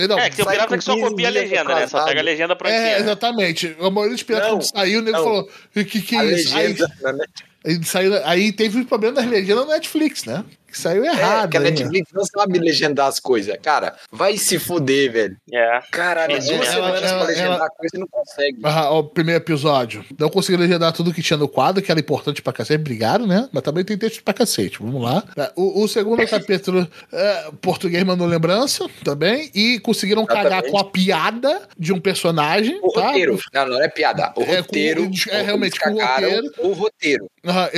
Não, É, que tem o sai pirata com que só 15 copia a legenda, né? Só pega a legenda prontinha. É, né? exatamente. A maioria dos piratas Não, quando saiu, o nego falou: o que, que A é isso? Aí, legenda, né? Aí, saiu, aí teve o problema das legendas no Netflix, né? Que saiu errado. É, que a né? Netflix não sabe legendar as coisas. Cara, vai se fuder, velho. É. Caralho, Ela- duas ela- semanas ela- pra legendar ela- a coisa e não consegue. Ah, o primeiro episódio. Não consegui legendar tudo que tinha no quadro, que era importante pra cacete. Obrigado, né? Mas também tem texto pra cacete. Vamos lá. O, o segundo capítulo, é, português mandou lembrança também. E conseguiram cagar Exatamente. com a piada de um personagem. O tá? roteiro. Não, não é piada. O É, com- roteiro. é, realmente, com o roteiro. O roteiro.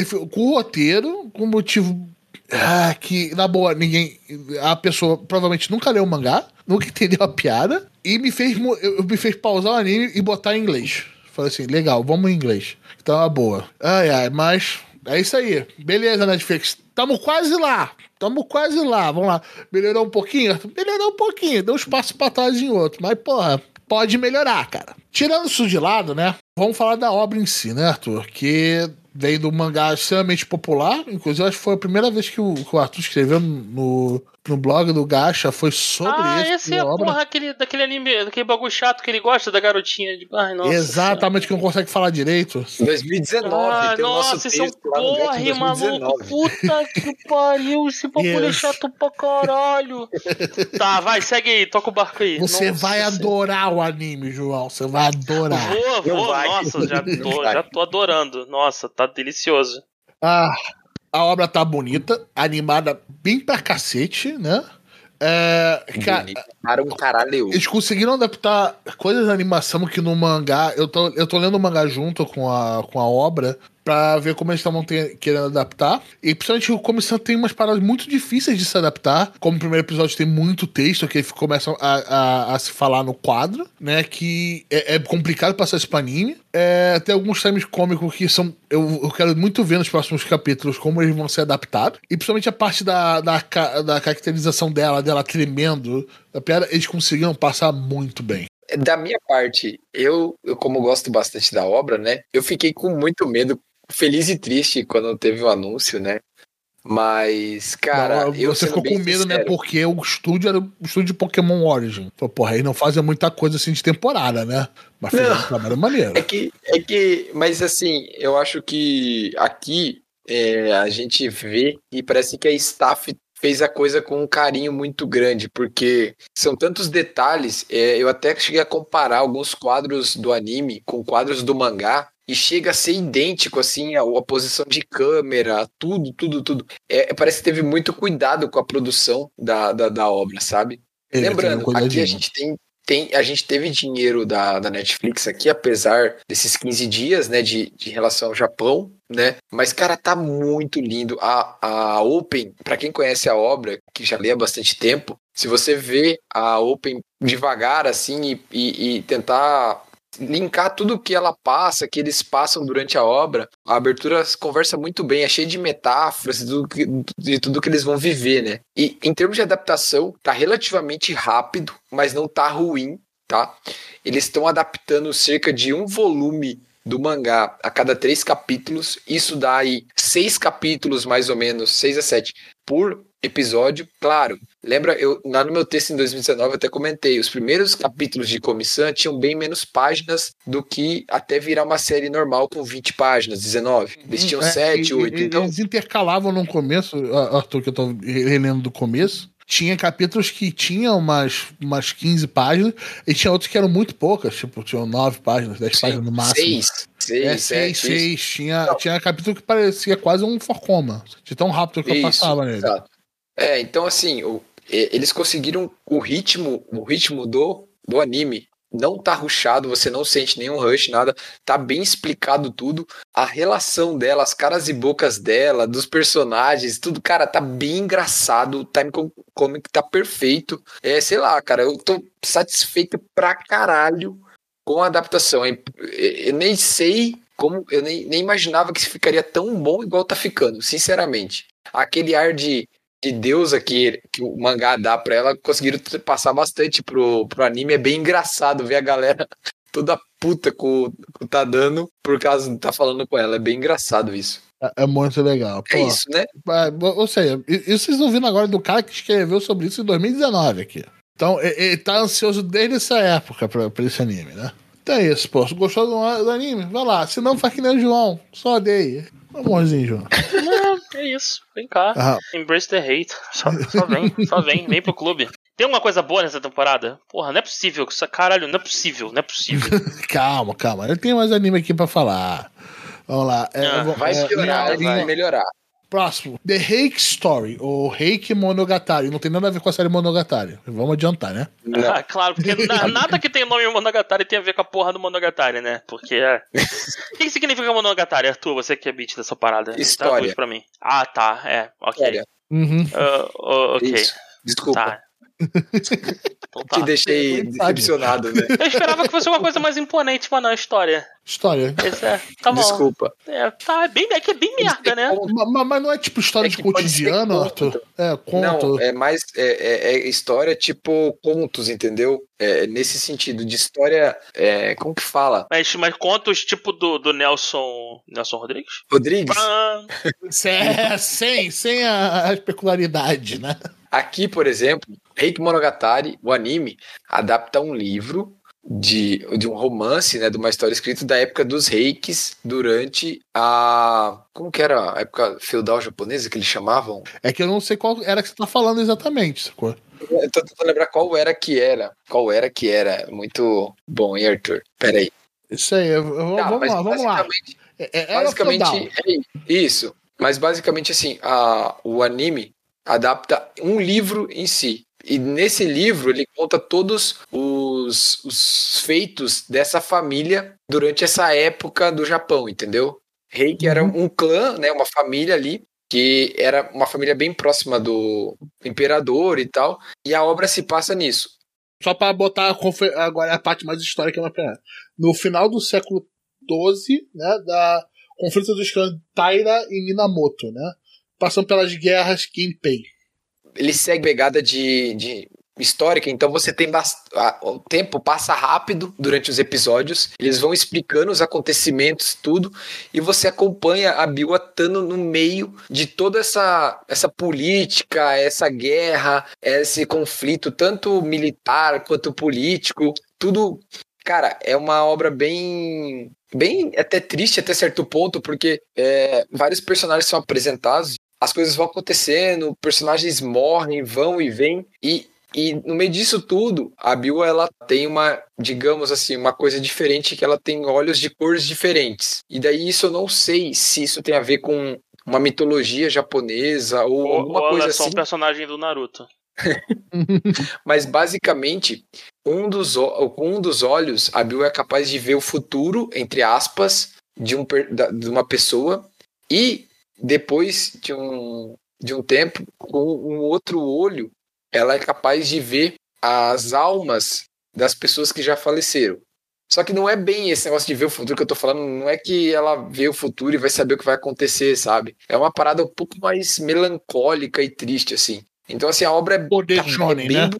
Foi- com o roteiro, com motivo. Ah, que, na boa, ninguém. A pessoa provavelmente nunca leu o mangá, nunca entendeu a piada, e me fez, eu, me fez pausar o anime e botar em inglês. Falei assim, legal, vamos em inglês. Então é uma boa. Ai, ai, mas é isso aí. Beleza, Netflix. Tamo quase lá. Tamo quase lá. Vamos lá. Melhorou um pouquinho? Melhorou um pouquinho. Deu um espaço pra trás em outro. Mas, porra, pode melhorar, cara. Tirando isso de lado, né? Vamos falar da obra em si, né, Arthur? Que veio do mangá extremamente popular. Inclusive, acho que foi a primeira vez que o, que o Arthur escreveu no, no blog do Gacha. Foi sobre Ah, esse, esse é a obra. porra aquele, daquele anime, daquele bagulho chato que ele gosta da garotinha. De... Ai, nossa. Exatamente, que não consegue falar direito. 2019. Ah, tem nosso nossa, esse é um porre, maluco. 2019. Puta que pariu, esse bagulho é Yes. chato pra caralho. tá, vai, segue aí, toca o barco aí. Você Nossa vai adorar o anime, João. Você vai adorar. Vou, vou, nossa, já tô, já tô adorando. Nossa, tá delicioso. Ah, a obra tá bonita, animada bem pra cacete, né? É, ca-. Para um caralho. eles conseguiram adaptar coisas da animação que no mangá. Eu tô, eu tô lendo o mangá junto com a, com a obra pra ver como eles estavam querendo adaptar. E principalmente como isso tem umas paradas muito difíceis de se adaptar. Como o primeiro episódio tem muito texto que eles começam a, a, a se falar no quadro, né? Que é, é complicado passar pra anime. É, tem alguns times cômicos que são. Eu, eu quero muito ver nos próximos capítulos como eles vão ser adaptados. E principalmente a parte da, da, da caracterização dela, dela tremendo, da piada, eles conseguiram passar muito bem. Da minha parte, eu, eu, como gosto bastante da obra, né? Eu fiquei com muito medo, feliz e triste quando teve o anúncio, né? Mas, cara, Não, eu você ficou com medo, né? sincero, Porque o estúdio era o estúdio de Pokémon Origin. Falei, porra, aí não fazia muita coisa assim de temporada, né? Mas fez um trabalho maneiro. É que, é que, mas assim, eu acho que aqui é, a gente vê e parece que a staff fez a coisa com um carinho muito grande, porque são tantos detalhes. é, eu até cheguei a comparar alguns quadros do anime com quadros do mangá. E chega a ser idêntico, assim, a, a posição de câmera, tudo, tudo, tudo. É, parece que teve muito cuidado com a produção da, da, da obra, sabe? Ele tem Lembrando, aqui a gente tem, tem a gente teve dinheiro da, da Netflix aqui, apesar desses 15 dias, né, de, de relação ao Japão, né? Mas, cara, tá muito lindo. A, a Open, pra quem conhece a obra, que já lê há bastante tempo, se você vê a Open devagar, assim, e, e, e tentar linkar tudo que ela passa, que eles passam durante a obra, a abertura conversa muito bem, é cheia de metáforas que, de tudo que eles vão viver, né? E em termos de adaptação, tá relativamente rápido, mas não tá ruim, tá? Eles estão adaptando cerca de um volume do mangá a cada três capítulos. Isso dá aí seis capítulos, mais ou menos, seis a sete por episódio. Claro, lembra, eu lá no meu texto em 2019 eu até comentei, os primeiros capítulos de Comissão tinham bem menos páginas do que até virar uma série normal com 20 páginas, 19. Eles tinham É, 7, e- 8, e- então... Eles intercalavam no começo, Arthur, que eu tô relendo do começo. Tinha capítulos que tinham umas, umas 15 páginas, e tinha outros que eram muito poucas, tipo, tinham 9 páginas, 10 páginas no máximo. 6, 6, É, 7, seis, seis. Tinha, tinha capítulo que parecia quase um forcoma. De tão rápido que eu Isso, passava nele. exato. É, então assim, o- eles conseguiram o ritmo, o ritmo do, do anime. Não tá rushado, você não sente nenhum rush, nada. Tá bem explicado tudo. A relação dela, as caras e bocas dela, dos personagens, tudo, cara, tá bem engraçado. O time com- comic tá perfeito. É, sei lá, cara, eu tô satisfeito pra caralho com a adaptação. Eu eu nem sei como, eu nem, nem imaginava que ficaria tão bom igual tá ficando, sinceramente. Aquele ar de, de deusa que, que o mangá dá pra ela, conseguiram passar bastante pro, pro anime. É bem engraçado ver a galera toda puta com, com o tá dando por causa de tá falando com ela. É bem engraçado isso. É, é muito legal. É Pô, isso, né? é, ou seja, isso vocês ouvindo agora do cara que escreveu sobre isso em 2019 aqui. Então, ele tá ansioso desde essa época pra, pra esse anime, né? Então é isso, pô. Se gostou do, do anime, vai lá. Se não, faz que nem o João. Só odeia. Amorzinho, João. É, é isso. Vem cá. Ah, Embrace the hate. Só, só vem, só vem, vem pro clube. Tem alguma coisa boa nessa temporada? Porra, não é possível. Caralho, não é possível, não é possível. calma, calma. Eu tenho mais anime aqui pra falar. Vamos lá. É, Ah, vou- Vai é, piorar, minha- vai minha- melhorar. Próximo. The Reiki Story, ou Reiki Monogatari. Não tem nada a ver com a série Monogatari. Vamos adiantar, né? Ah, claro, porque na- nada que tem nome Monogatari tem a ver com a porra do Monogatari, né? Porque é. O que, que significa Monogatari, Arthur? Você que é beat dessa parada. História. Traduz pra mim. Ah, tá. É, ok. Uhum. Ah, ok. isso. Desculpa, Tá. Então te tá. deixei decepcionado, né? Eu esperava que fosse uma coisa mais imponente, mas não, história. História. Esse é, tá bom. Desculpa. É, tá, é bem, é que é bem merda, né? Conto. Ma- ma- Mas não é tipo história É de cotidiano, conto. Arthur? É, conto. Não, é mais é, é- é história tipo contos, entendeu? É, nesse sentido, de história. é, como que fala? Mas, mas contos tipo do, do Nelson. Nelson Rodrigues? Rodrigues, É, sem, sem a, a especularidade, né? Aqui, por exemplo, Reiki Monogatari, o anime, adapta um livro de, de um romance, né, de uma história escrita da época dos reikis durante a. Como que era a época feudal japonesa que eles chamavam? É que eu não sei qual era que você tá falando exatamente, sacou? Eu tô tentando lembrar qual era que era. Qual era que era. Muito bom, hein, Arthur? Peraí. Isso aí, eu- eu- Tá, vamos lá, vamos lá. basicamente- É, é, basicamente é isso. Mas basicamente assim, a, o anime adapta um livro em si. E nesse livro ele conta todos os, os feitos dessa família durante essa época do Japão, entendeu? Reiki era um clã, né, uma família ali que era uma família bem próxima do imperador e tal, e a obra se passa nisso. Só pra botar a agora a parte mais histórica na pena. No final do século XII, né, da conflito dos clãs Taira e Minamoto, né? Passando pelas guerras Kinpei. ele segue pegada de, de histórica, então você tem bast... a- o tempo passa rápido durante os episódios, eles vão explicando os acontecimentos, tudo, e você acompanha a Bill estando no meio de toda essa, essa política, essa guerra, esse conflito, tanto militar quanto político, tudo. Cara, é uma obra bem. bem até triste até certo ponto, porque é, vários personagens são apresentados as coisas vão acontecendo, personagens morrem, vão e vêm, e, e no meio disso tudo, a Bill ela tem uma, digamos assim, uma coisa diferente, que ela tem olhos de cores diferentes. E daí isso eu não sei se isso tem a ver com uma mitologia japonesa ou, ou, alguma ou ela coisa é só assim, um personagem do Naruto. mas basicamente, um dos, um dos olhos, a Bill é capaz de ver o futuro, entre aspas, de, um, de uma pessoa, e depois de um, de um tempo, com um outro olho, ela é capaz de ver as almas das pessoas que já faleceram. Só que não é bem esse negócio de ver o futuro que eu tô falando, não é que ela vê o futuro e vai saber o que vai acontecer, sabe? É uma parada um pouco mais melancólica e triste, assim. Então, assim, a obra é Poder Cara, shonen, é bem né?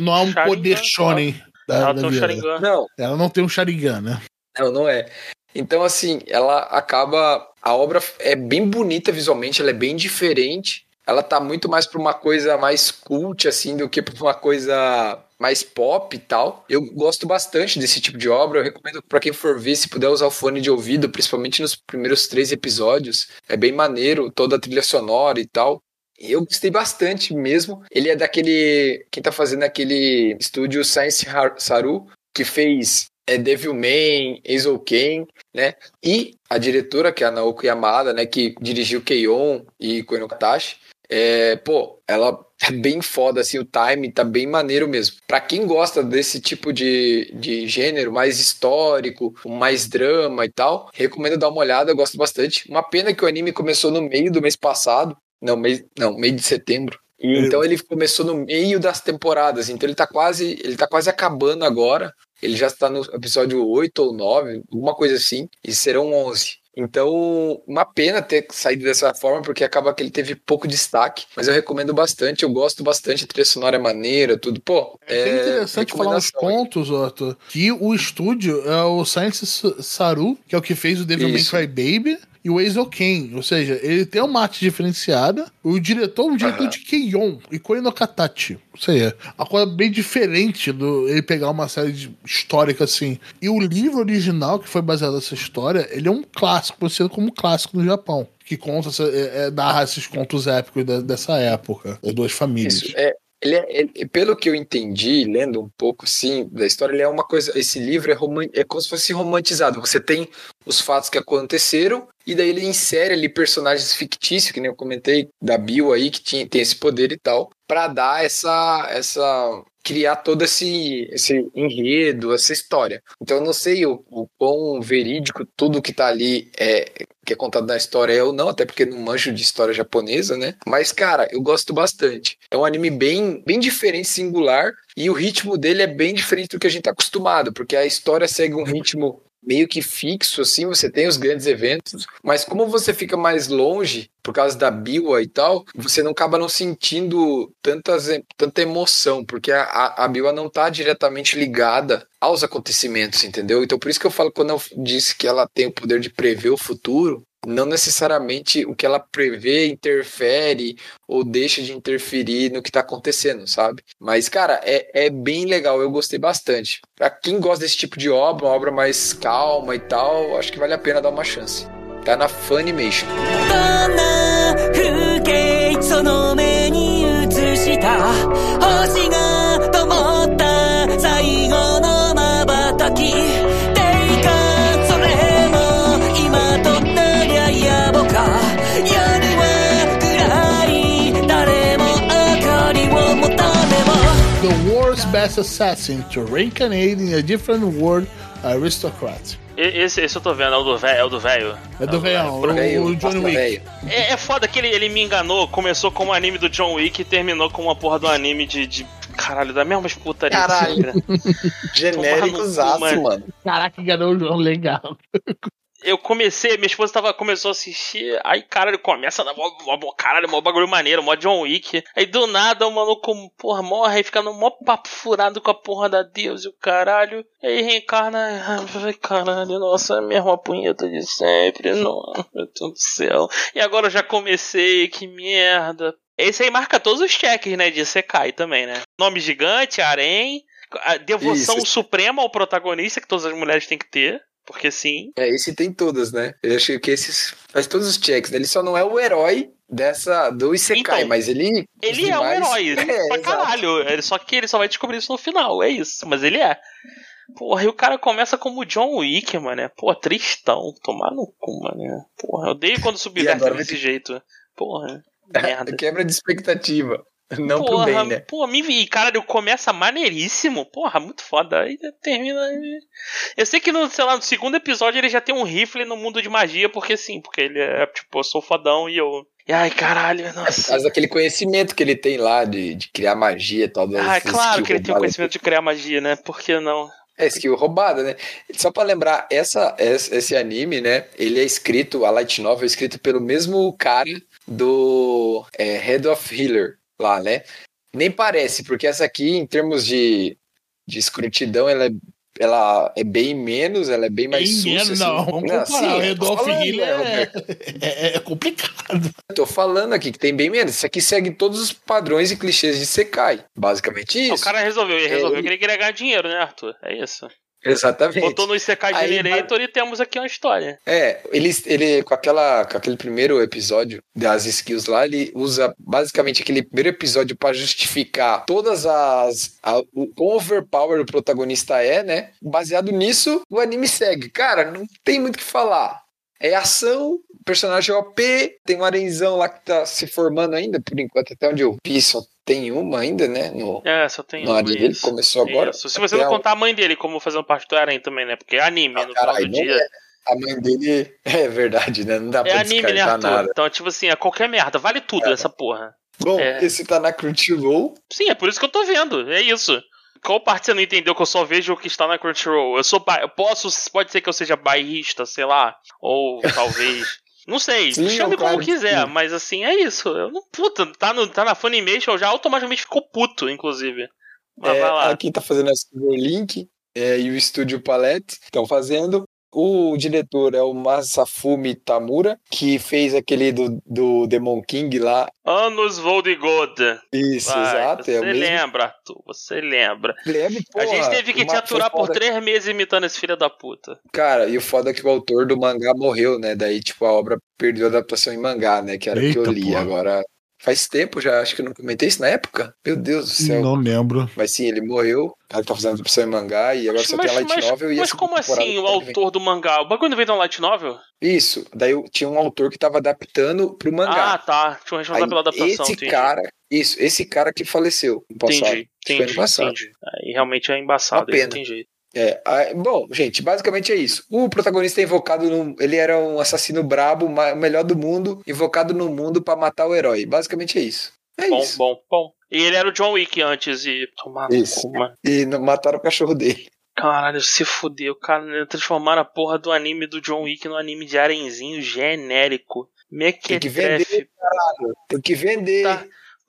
Não é um Sharingan, poder shonen da, Ela da tem um. Sharingan. Não, Ela não tem um Sharingan, né? não, não é. Então, assim, ela acaba. A obra é bem bonita visualmente, ela é bem diferente. Ela tá muito mais pra uma coisa mais cult, assim, do que pra uma coisa mais pop e tal. Eu gosto bastante desse tipo de obra. Eu recomendo pra quem for ver, se puder usar o fone de ouvido, principalmente nos primeiros três episódios. É bem maneiro, toda a trilha sonora e tal. Eu gostei bastante mesmo. Ele é daquele. Quem tá fazendo aquele estúdio Science Saru, que fez é, Devilman, Eizouken, né? E a diretora, que é a Naoko Yamada, né? Que dirigiu Keion e Koino Katashi. É, pô, ela é bem foda, assim, o time tá bem maneiro mesmo. Pra quem gosta desse tipo de, de gênero, mais histórico, mais drama e tal, recomendo dar uma olhada, eu gosto bastante. Uma pena que o anime começou no meio do mês passado, não, mês, não, meio de setembro. E Eu- então ele começou no meio das temporadas, então ele tá quase, ele tá quase acabando agora. Ele já está no episódio 8 ou 9, alguma coisa assim, e serão 11. Então, uma pena ter saído dessa forma, porque acaba que ele teve pouco destaque, mas eu recomendo bastante, eu gosto bastante, a trilha sonora é maneira, tudo. Pô, É, bem interessante falar uns pontos, Otto, que o estúdio é o Science Saru, que é o que fez o Devil May. Cry Baby, e o Eizou Ken. Ou seja, ele tem uma arte diferenciada. O diretor é um diretor Aham. de Keion e Koe no Katachi. Ou seja, a coisa bem diferente do ele pegar uma série de- histórica assim. E o livro original, que foi baseado nessa história, ele é um clássico, conhecido como um clássico no Japão. Que conta, é, é, narra esses contos épicos da- dessa época, das duas famílias. Isso, é, ele é, ele- pelo que eu entendi, lendo um pouco sim da história, ele é uma coisa. Esse livro é, roman, é como se fosse romantizado. Você tem os fatos que aconteceram, e daí ele insere ali personagens fictícios, que nem eu comentei, da Bill aí, que tinha, tem esse poder e tal, pra dar essa. essa criar todo esse, esse enredo, essa história. Então eu não sei o, o quão verídico tudo que tá ali é, que é contado na história é ou não, até porque não manjo de história japonesa, né? Mas, cara, eu gosto bastante. É um anime bem, bem diferente, singular, e o ritmo dele é bem diferente do que a gente tá acostumado, porque a história segue um ritmo meio que fixo, assim, você tem os grandes eventos, mas como você fica mais longe, por causa da Biwa e tal, você não acaba não sentindo tantas, tanta emoção, porque a, a, a Biwa não tá diretamente ligada aos acontecimentos, entendeu? Então por isso que eu falo, quando eu disse que ela tem o poder de prever o futuro, não necessariamente o que ela prevê interfere ou deixa de interferir no que tá acontecendo, sabe? Mas, cara, é, é bem legal, eu gostei bastante. Pra quem gosta desse tipo de obra, uma obra mais calma e tal, acho que vale a pena dar uma chance. Tá na Funimation. ど best assassin to reincarnate in a different world aristocrat. Esse, esse eu tô vendo, é o do velho. É o do velho. É do velhão, o, Velho, o Johnny passa Wick. É, é foda que ele, ele me enganou. Começou com um anime do John Wick e terminou com uma porra do anime de. de caralho, da mesma putaria. Caralho. no cu, mano. mano. Caraca, enganou o João, legal. Eu comecei, minha esposa tava, começou a assistir, aí caralho, começa na mó, mó, mó- caralho, mó bagulho maneiro, mó John Wick. Aí do nada o maluco, porra, morre, aí fica no mó papo furado com a porra da Deus e o caralho. Aí reencarna, ai caralho, nossa, é a mesma punheta de sempre, nossa, meu Deus do céu. E agora eu já comecei, que merda. Esse aí marca todos os cheques, né, de Sekai também, né? Nome gigante, harém, a devoção Isso. suprema ao protagonista que todas as mulheres têm que ter. Porque sim, É, esse tem todas, né? Eu acho que esse faz todos os checks. né? Ele só não é o herói dessa do Isekai, Então, mas ele. Ele é um demais- herói, É, pra caralho. Ele, só que ele só vai descobrir isso no final, é isso. Mas ele é. Porra, e o cara começa como John Wick, mano. Pô, tristão. Tomar no cu, mano. Porra, eu odeio quando subverte desse jeito. Porra, merda. Quebra de expectativa. Não Porra, pro bem, né? pô, me vi, cara, ele começa maneiríssimo. Porra, muito foda. Aí termina. Eu sei que no, sei lá, no segundo episódio ele já tem um rifle no mundo de magia, porque sim, porque ele é, tipo, eu sou fodão e eu. E ai, caralho, nossa. causa daquele conhecimento que ele tem lá de, de criar magia e tal. Ah, é claro que ele tem o conhecimento de criar magia, né? Por que não? É skill roubada, né? Só pra lembrar, essa, esse esse anime, né? Ele é escrito, a Light Novel é escrito pelo mesmo cara do é, Head of Healer lá, né? Nem parece, porque essa aqui, em termos de, de escrotidão, ela é, ela é bem menos, ela é bem mais Bem sussa. menos, assim. não, vamos comparar. sim, o Hiller né, é, é, é complicado. Eu tô falando aqui que tem bem menos. Isso aqui segue todos os padrões e clichês de Sekai. Basicamente O isso. cara resolveu, ele É, resolveu ele- que ele queria ganhar dinheiro, né, Arthur? É isso. Exatamente. Botou no ICK Aí Generator e temos aqui uma história. É, ele, ele com, aquela, com aquele primeiro episódio das skills lá, ele usa basicamente aquele primeiro episódio para justificar todas as. A, o quão overpower o protagonista é, né? Baseado nisso, o anime segue. Cara, não tem muito o que falar. É ação, personagem OP, tem um arenzão lá que tá se formando ainda, por enquanto, até onde eu vi, só tem uma ainda, né? No, É, só tem uma, anime dele, começou agora. Isso. Se você não a- contar a mãe dele como fazendo parte do Harem também, né? Porque é anime Ah, no caralho, final do dia. é. A mãe dele é verdade, né? Não dá É pra anime, né, descartar Arthur? nada. Então, tipo assim, é qualquer merda. Vale tudo essa porra. Bom, É. esse tá na Crunchyroll. Sim, é por isso que eu tô vendo. É isso. Qual parte você não entendeu que eu só vejo o que está na Crunchyroll? Eu sou ba... eu posso, pode ser que eu seja bairrista, sei lá, ou talvez. Não sei, Sim, chame claro como que quiser, mas assim, é isso. Eu não, puta, tá, no, tá na Funimation, eu já automaticamente ficou puto, inclusive. Mas É, vai lá. aqui tá fazendo a Silverlink é, e o Estúdio Palette estão fazendo. O diretor é o Masafumi Tamura, que fez aquele do, do Demon King lá. Anos Voldigod. Isso, Vai, exato. Você é mesmo. lembra, Arthur, você lembra. Lembra, a gente porra, teve que te aturar por foda. três meses imitando esse filho da puta. Cara, e o foda é que o autor do mangá morreu, né? Daí, tipo, a obra perdeu a adaptação em mangá, né? Que era o que eu li. porra. Agora, faz tempo já, acho que eu não comentei isso na época. Meu Deus do céu. Não lembro. Mas sim, ele morreu. Cara tá fazendo adaptação em mangá e agora só tem a light mas, novel e mas como assim o tá vem. autor do mangá? O bagulho não veio da light novel? Isso. Daí eu- tinha um autor que tava adaptando pro mangá. Ah, tá. Tinha um responsável pela adaptação, esse entendi. cara, isso, esse cara que faleceu no passado. entendi, Foi entendi, entendi. Aí realmente é embaçado, Uma pena. isso não tem jeito. É, ah, bom, gente, basicamente é isso. O protagonista é invocado no. Ele era um assassino brabo, o melhor do mundo, invocado no mundo pra matar o herói. Basicamente é isso. É Bom, isso. bom, bom. E ele era o John Wick antes e. Tomar Isso. E mataram o cachorro dele. Caralho, se fudeu, cara. Transformaram a porra do anime do John Wick num anime de arenzinho genérico. Tem que vender, Mequetrefe. caralho. Tem que vender. Tá.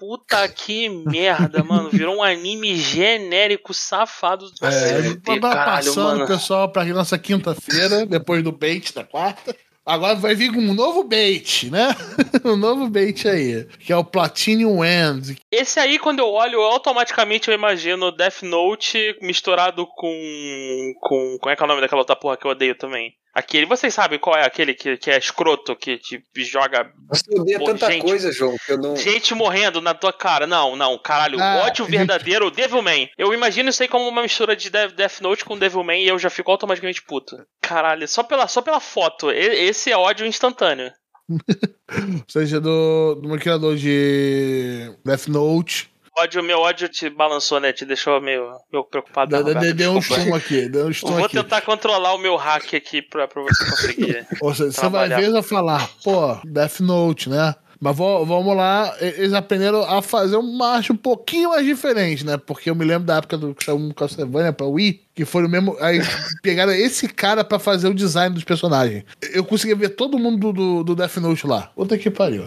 Puta que merda, mano. Virou um anime genérico safado. É, vai caralho, passando, mano. pessoal, pra nossa quinta-feira, depois do bait da quarta. Agora vai vir com um novo bait, né? um novo bait aí, que é o Platinum End. Esse aí, quando eu olho, eu automaticamente eu imagino Death Note misturado com. com. Como é que é o nome daquela outra porra que eu odeio também? Aquele, vocês sabem qual é aquele que, que é escroto, que te joga Você odeia Pô, tanta gente, coisa, João, que eu não. gente morrendo na tua cara? Não, não, caralho. Ah, ódio gente. verdadeiro, Devilman. Eu imagino isso aí como uma mistura de Death Note com Devilman e eu já fico automaticamente puto. Caralho, só pela, só pela foto. E- Esse é ódio instantâneo. Ou seja, do, do meu criador de Death Note. Ódio, meu ódio te balançou, né? Te deixou meio, meio preocupado. Deu, Roberto, deu, deu um stun aqui, deu um Eu stun vou aqui. tentar controlar o meu hack aqui pra, pra você conseguir. Ou seja, você vai ver e vai falar, pô, Death Note, né? Mas vamos lá, eles aprenderam a fazer uma arte um pouquinho mais diferente, né? Porque eu me lembro da época do que saiu um Castlevania pra Wii, que foi o mesmo. Aí pegaram esse cara pra fazer o design dos personagens. Eu consegui ver todo mundo do, do, Death Note lá. Puta que pariu.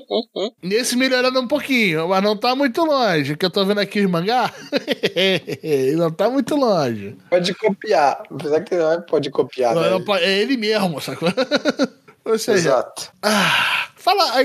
Nesse melhorando um pouquinho, mas não tá muito longe. Que eu tô vendo aqui os mangá. não tá muito longe. Pode copiar. Apesar que não é pode copiar, Não, né? é ele mesmo, sacou? Ou seja, Exato. Ah, fala,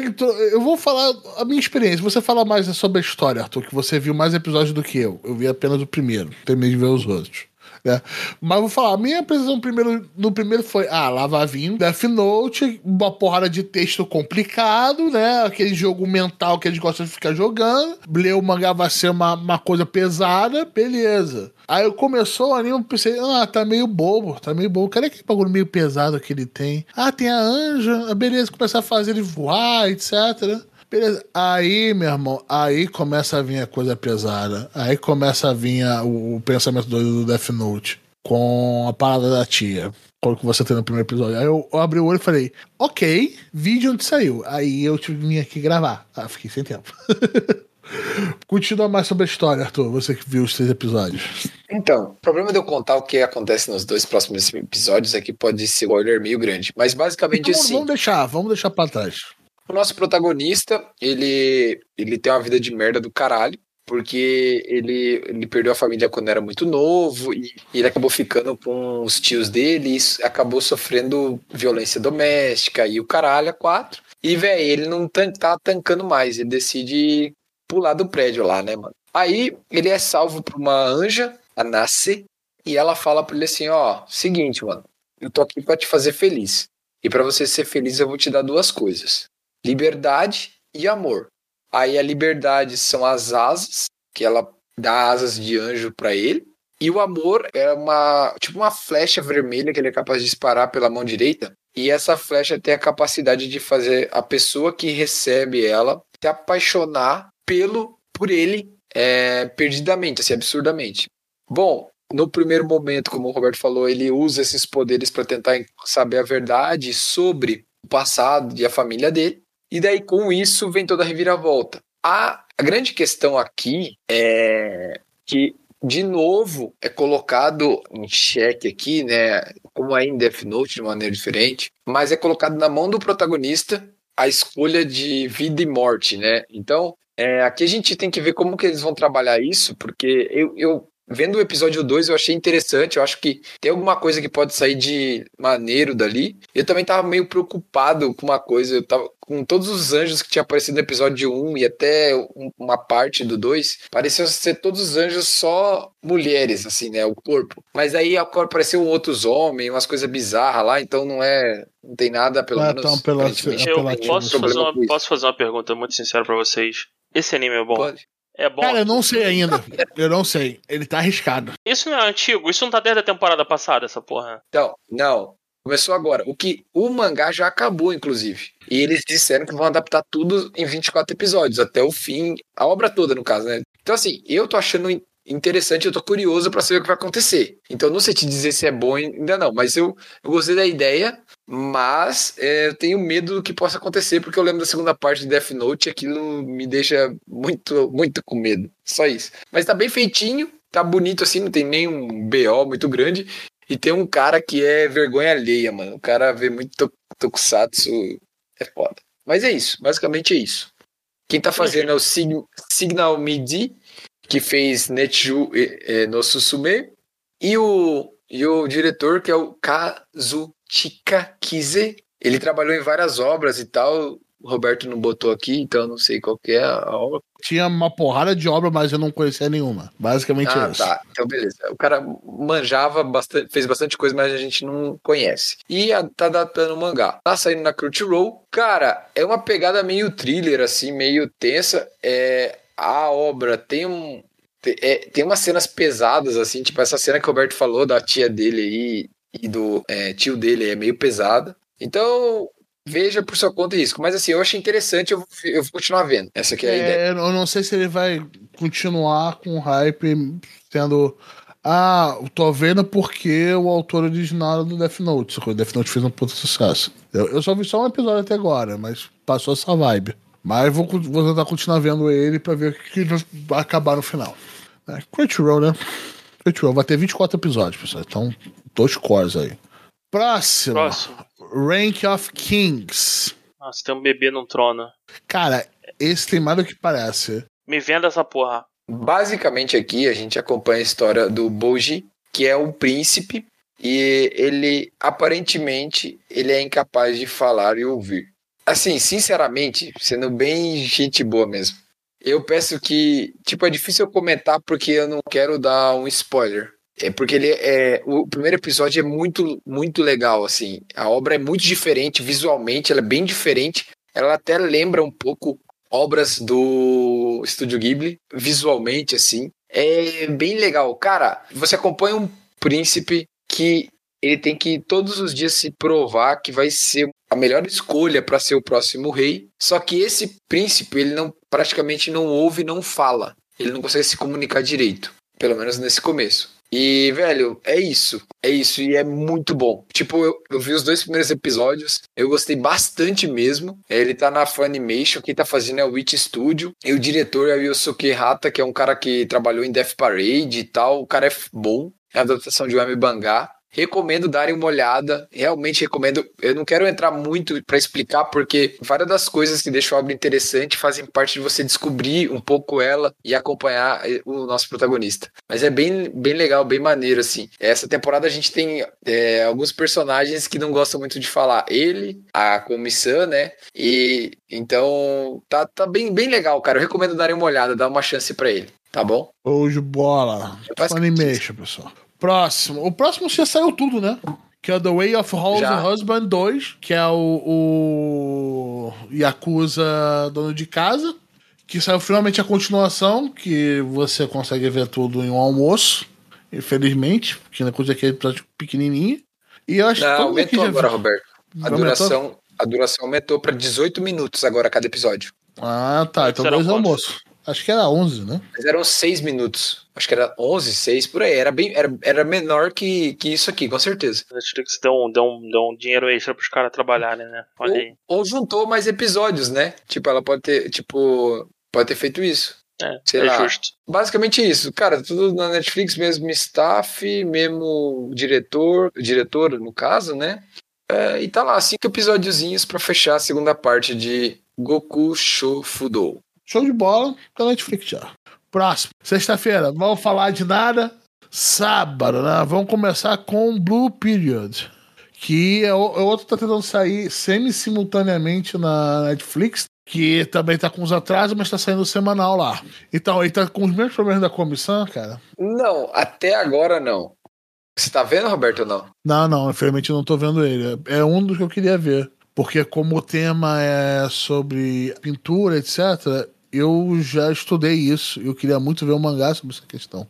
eu vou falar a minha experiência. Você fala mais sobre a história, Arthur, que você viu mais episódios do que eu. Eu vi apenas o primeiro, terminei de ver os outros. Né? Mas vou falar, a minha impressão primeiro, no primeiro foi, ah, lá vai vir Death Note, uma porrada de texto complicado, né? Aquele jogo mental que eles gostam de ficar jogando. Ler o mangá vai ser uma, uma coisa pesada, beleza. Aí começou o anime, eu pensei, ah, tá meio bobo, tá meio bobo. Cadê aquele bagulho meio pesado que ele tem? Ah, tem a anja, ah, beleza, começar a fazer ele voar, etc. Beleza. Aí, meu irmão, aí começa a vir a coisa pesada. Aí começa a vir a- o, o pensamento doido do Death Note. Com a parada da tia. Quando que você tem no primeiro episódio. Aí eu, eu abri o olho e falei, ok, vídeo onde saiu. Aí eu tive que vir aqui gravar. Ah, fiquei sem tempo. Continua mais sobre a história, Arthur. Você que viu os três episódios. Então, o problema de eu contar o que acontece nos dois próximos episódios é que pode ser spoiler meio grande. Mas basicamente Então, assim. vamos deixar, vamos deixar pra trás. O nosso protagonista, ele, ele tem uma vida de merda do caralho, porque ele, ele perdeu a família quando era muito novo e ele acabou ficando com os tios dele e acabou sofrendo violência doméstica e o caralho a quatro. E, velho, ele não tan tá tancando mais, ele decide pular do prédio lá, né, mano? Aí ele é salvo por uma anja, a Nasce, e ela fala pra ele assim: ó, seguinte, mano, eu tô aqui pra te fazer feliz. E pra você ser feliz, eu vou te dar duas coisas liberdade e amor. Aí a liberdade são as asas, que ela dá asas de anjo pra ele, e o amor é uma tipo uma flecha vermelha que ele é capaz de disparar pela mão direita, e essa flecha tem a capacidade de fazer a pessoa que recebe ela se apaixonar pelo por ele é, perdidamente, assim, absurdamente. Bom, no primeiro momento, como o Roberto falou, ele usa esses poderes para tentar saber a verdade sobre o passado e a família dele. E daí, com isso, vem toda a reviravolta. A, a grande questão aqui é que, de novo, é colocado em xeque aqui, né? Como é em Death Note, de maneira diferente, mas é colocado na mão do protagonista a escolha de vida e morte, né? Então, é, aqui a gente tem que ver como que eles vão trabalhar isso, porque eu, eu vendo o episódio 2 eu achei interessante, eu acho que tem alguma coisa que pode sair de maneiro dali. Eu também tava meio preocupado com uma coisa, eu tava com todos os anjos que tinha aparecido no episódio 1 e até uma parte do 2, parecia ser todos os anjos só mulheres, assim, né, o corpo. Mas aí apareceu outros homens, umas coisas bizarras lá, então não é, não tem nada, pelo Não é menos... tão apela- aparentemente, Eu apelativo. posso fazer, uma, posso fazer uma pergunta muito sincera pra vocês? Esse anime é bom? Pode. É bom? Cara, eu não sei ainda. Eu não sei. Ele tá arriscado. Isso não é antigo? Isso não tá desde a temporada passada, essa porra? Então, não. Começou agora. O que o mangá já acabou, inclusive. E eles disseram que vão adaptar tudo em 24 episódios, até o fim, a obra toda, no caso, né? Então, assim, eu tô achando in- interessante, eu tô curioso pra saber o que vai acontecer. Então, não sei te dizer se é bom ainda não, mas eu, eu gostei da ideia, mas é, eu tenho medo do que possa acontecer, porque eu lembro da segunda parte de Death Note e aquilo me deixa muito, muito com medo. Só isso. Mas tá bem feitinho, tá bonito assim, não tem nenhum BO muito grande. E tem um cara que é vergonha alheia, mano. O cara vê muito to- tokusatsu, é foda. Mas é isso, basicamente é isso. Quem tá fazendo é o Sig- Signal Midi, que fez Netju eh, no Susume, e o, e o diretor, que é o Kazuchika Kize. Ele trabalhou em várias obras e tal. O Roberto não botou aqui, então eu não sei qual que é a obra. Tinha uma porrada de obra, mas eu não conhecia nenhuma. Basicamente Ah, é isso. tá. Então, beleza. O cara manjava bastante, fez bastante coisa, mas a gente não conhece. E a- tá adaptando o mangá. Tá saindo na Crunchyroll. Cara, é uma pegada meio thriller, assim, meio tensa. É, a obra tem um. é, tem umas cenas pesadas, assim, tipo essa cena que o Roberto falou da tia dele aí e do é, tio dele é meio pesada. Então, veja por sua conta e risco. Mas assim, eu achei interessante, eu vou, eu vou continuar vendo. Essa aqui é a ideia. É, eu não sei se ele vai continuar com o hype sendo. Ah, tô vendo porque o autor original do Death Note. sacou? Death Note fez um puto sucesso. Eu, eu só vi só um episódio até agora, mas passou essa vibe. Mas vou, vou tentar continuar vendo ele pra ver o que que vai acabar no final. É, Crunchyroll, né? Crunchyroll vai ter 24 episódios, pessoal. Então, dois cores aí. Próximo. Próximo. Rank of Kings. Nossa, tem um bebê num trono. Cara, esse tem mais do que parece. Me venda essa porra. Basicamente aqui a gente acompanha a história do Boji, que é um príncipe e ele aparentemente ele é incapaz de falar e ouvir. Assim, sinceramente, sendo bem gente boa mesmo. Eu peço que, tipo, é difícil eu comentar porque eu não quero dar um spoiler. É porque ele é o primeiro episódio é muito muito legal assim. A obra é muito diferente visualmente, ela é bem diferente. Ela até lembra um pouco obras do Estúdio Ghibli, visualmente, assim. É bem legal. Cara, você acompanha um príncipe que ele tem que todos os dias se provar que vai ser a melhor escolha para ser o próximo rei. Só que esse príncipe, ele não praticamente não ouve, não fala. Ele não consegue se comunicar direito, pelo menos nesse começo. E, velho, é isso. É isso. E é muito bom. Tipo, eu, eu vi os dois primeiros episódios. Eu gostei bastante mesmo. Ele tá na Funimation. Quem tá fazendo é o Witch Studio. E o diretor é o Yosuke Hata, que é um cara que trabalhou em Death Parade e tal. O cara é bom. É a adaptação de Wami Bangá. Recomendo darem uma olhada, realmente recomendo. Eu não quero entrar muito para explicar, porque várias das coisas que deixam a obra interessante fazem parte de você descobrir um pouco ela e acompanhar eh, o nosso protagonista. Mas é bem, bem legal, bem maneiro, assim. Essa temporada a gente tem é, alguns personagens que não gostam muito de falar. Ele, a comissão, né? E então tá, tá bem, bem legal, cara. Eu recomendo darem uma olhada, dar uma chance para ele, tá bom? Hoje bola. Funimation, pessoal. Próximo. O próximo já saiu tudo, né? Que é The Way of House Já. Husband 2, que é o, o Yakuza Dono de Casa. Que saiu finalmente a continuação, que você consegue ver tudo em um almoço. Infelizmente, porque na coisa aqui é episódio pequenininho. E eu acho que Não, aqui aumentou já agora, viu. Roberto. A duração, a duração aumentou para 18 minutos agora cada episódio. Ah, tá. Então Será dois almoços. Acho que era 11, né? Mas eram 6 minutos. Acho que era 11, 6 por aí. Era, bem, era, era menor que, que isso aqui, com certeza. A Netflix um, um, deu um dinheiro extra pros caras trabalharem, né? Olha aí. Ou, ou juntou mais episódios, né? Tipo, ela pode ter, tipo, pode ter feito isso. É, Sei é lá. justo. Basicamente isso, cara, tudo na Netflix, mesmo staff, mesmo diretor, diretor no caso, né? É, e tá lá, cinco episódiozinhos pra fechar a segunda parte de Goku Shofudo. Show de bola da Netflix já. Próximo. Sexta-feira, vamos falar de nada. Sábado, né? Vamos começar com Blue Period. Que é, o- é outro que tá tentando sair semi-simultaneamente na Netflix. Que também tá com os atrasos, mas tá saindo semanal lá. Então, ele tá com os mesmos problemas da comissão, cara. Não, até agora não. Você tá vendo, Roberto, ou não? Não, não, infelizmente eu não tô vendo ele. É um dos que eu queria ver. Porque como o tema é sobre pintura, etc., eu já estudei isso. Eu queria muito ver um mangá sobre essa questão.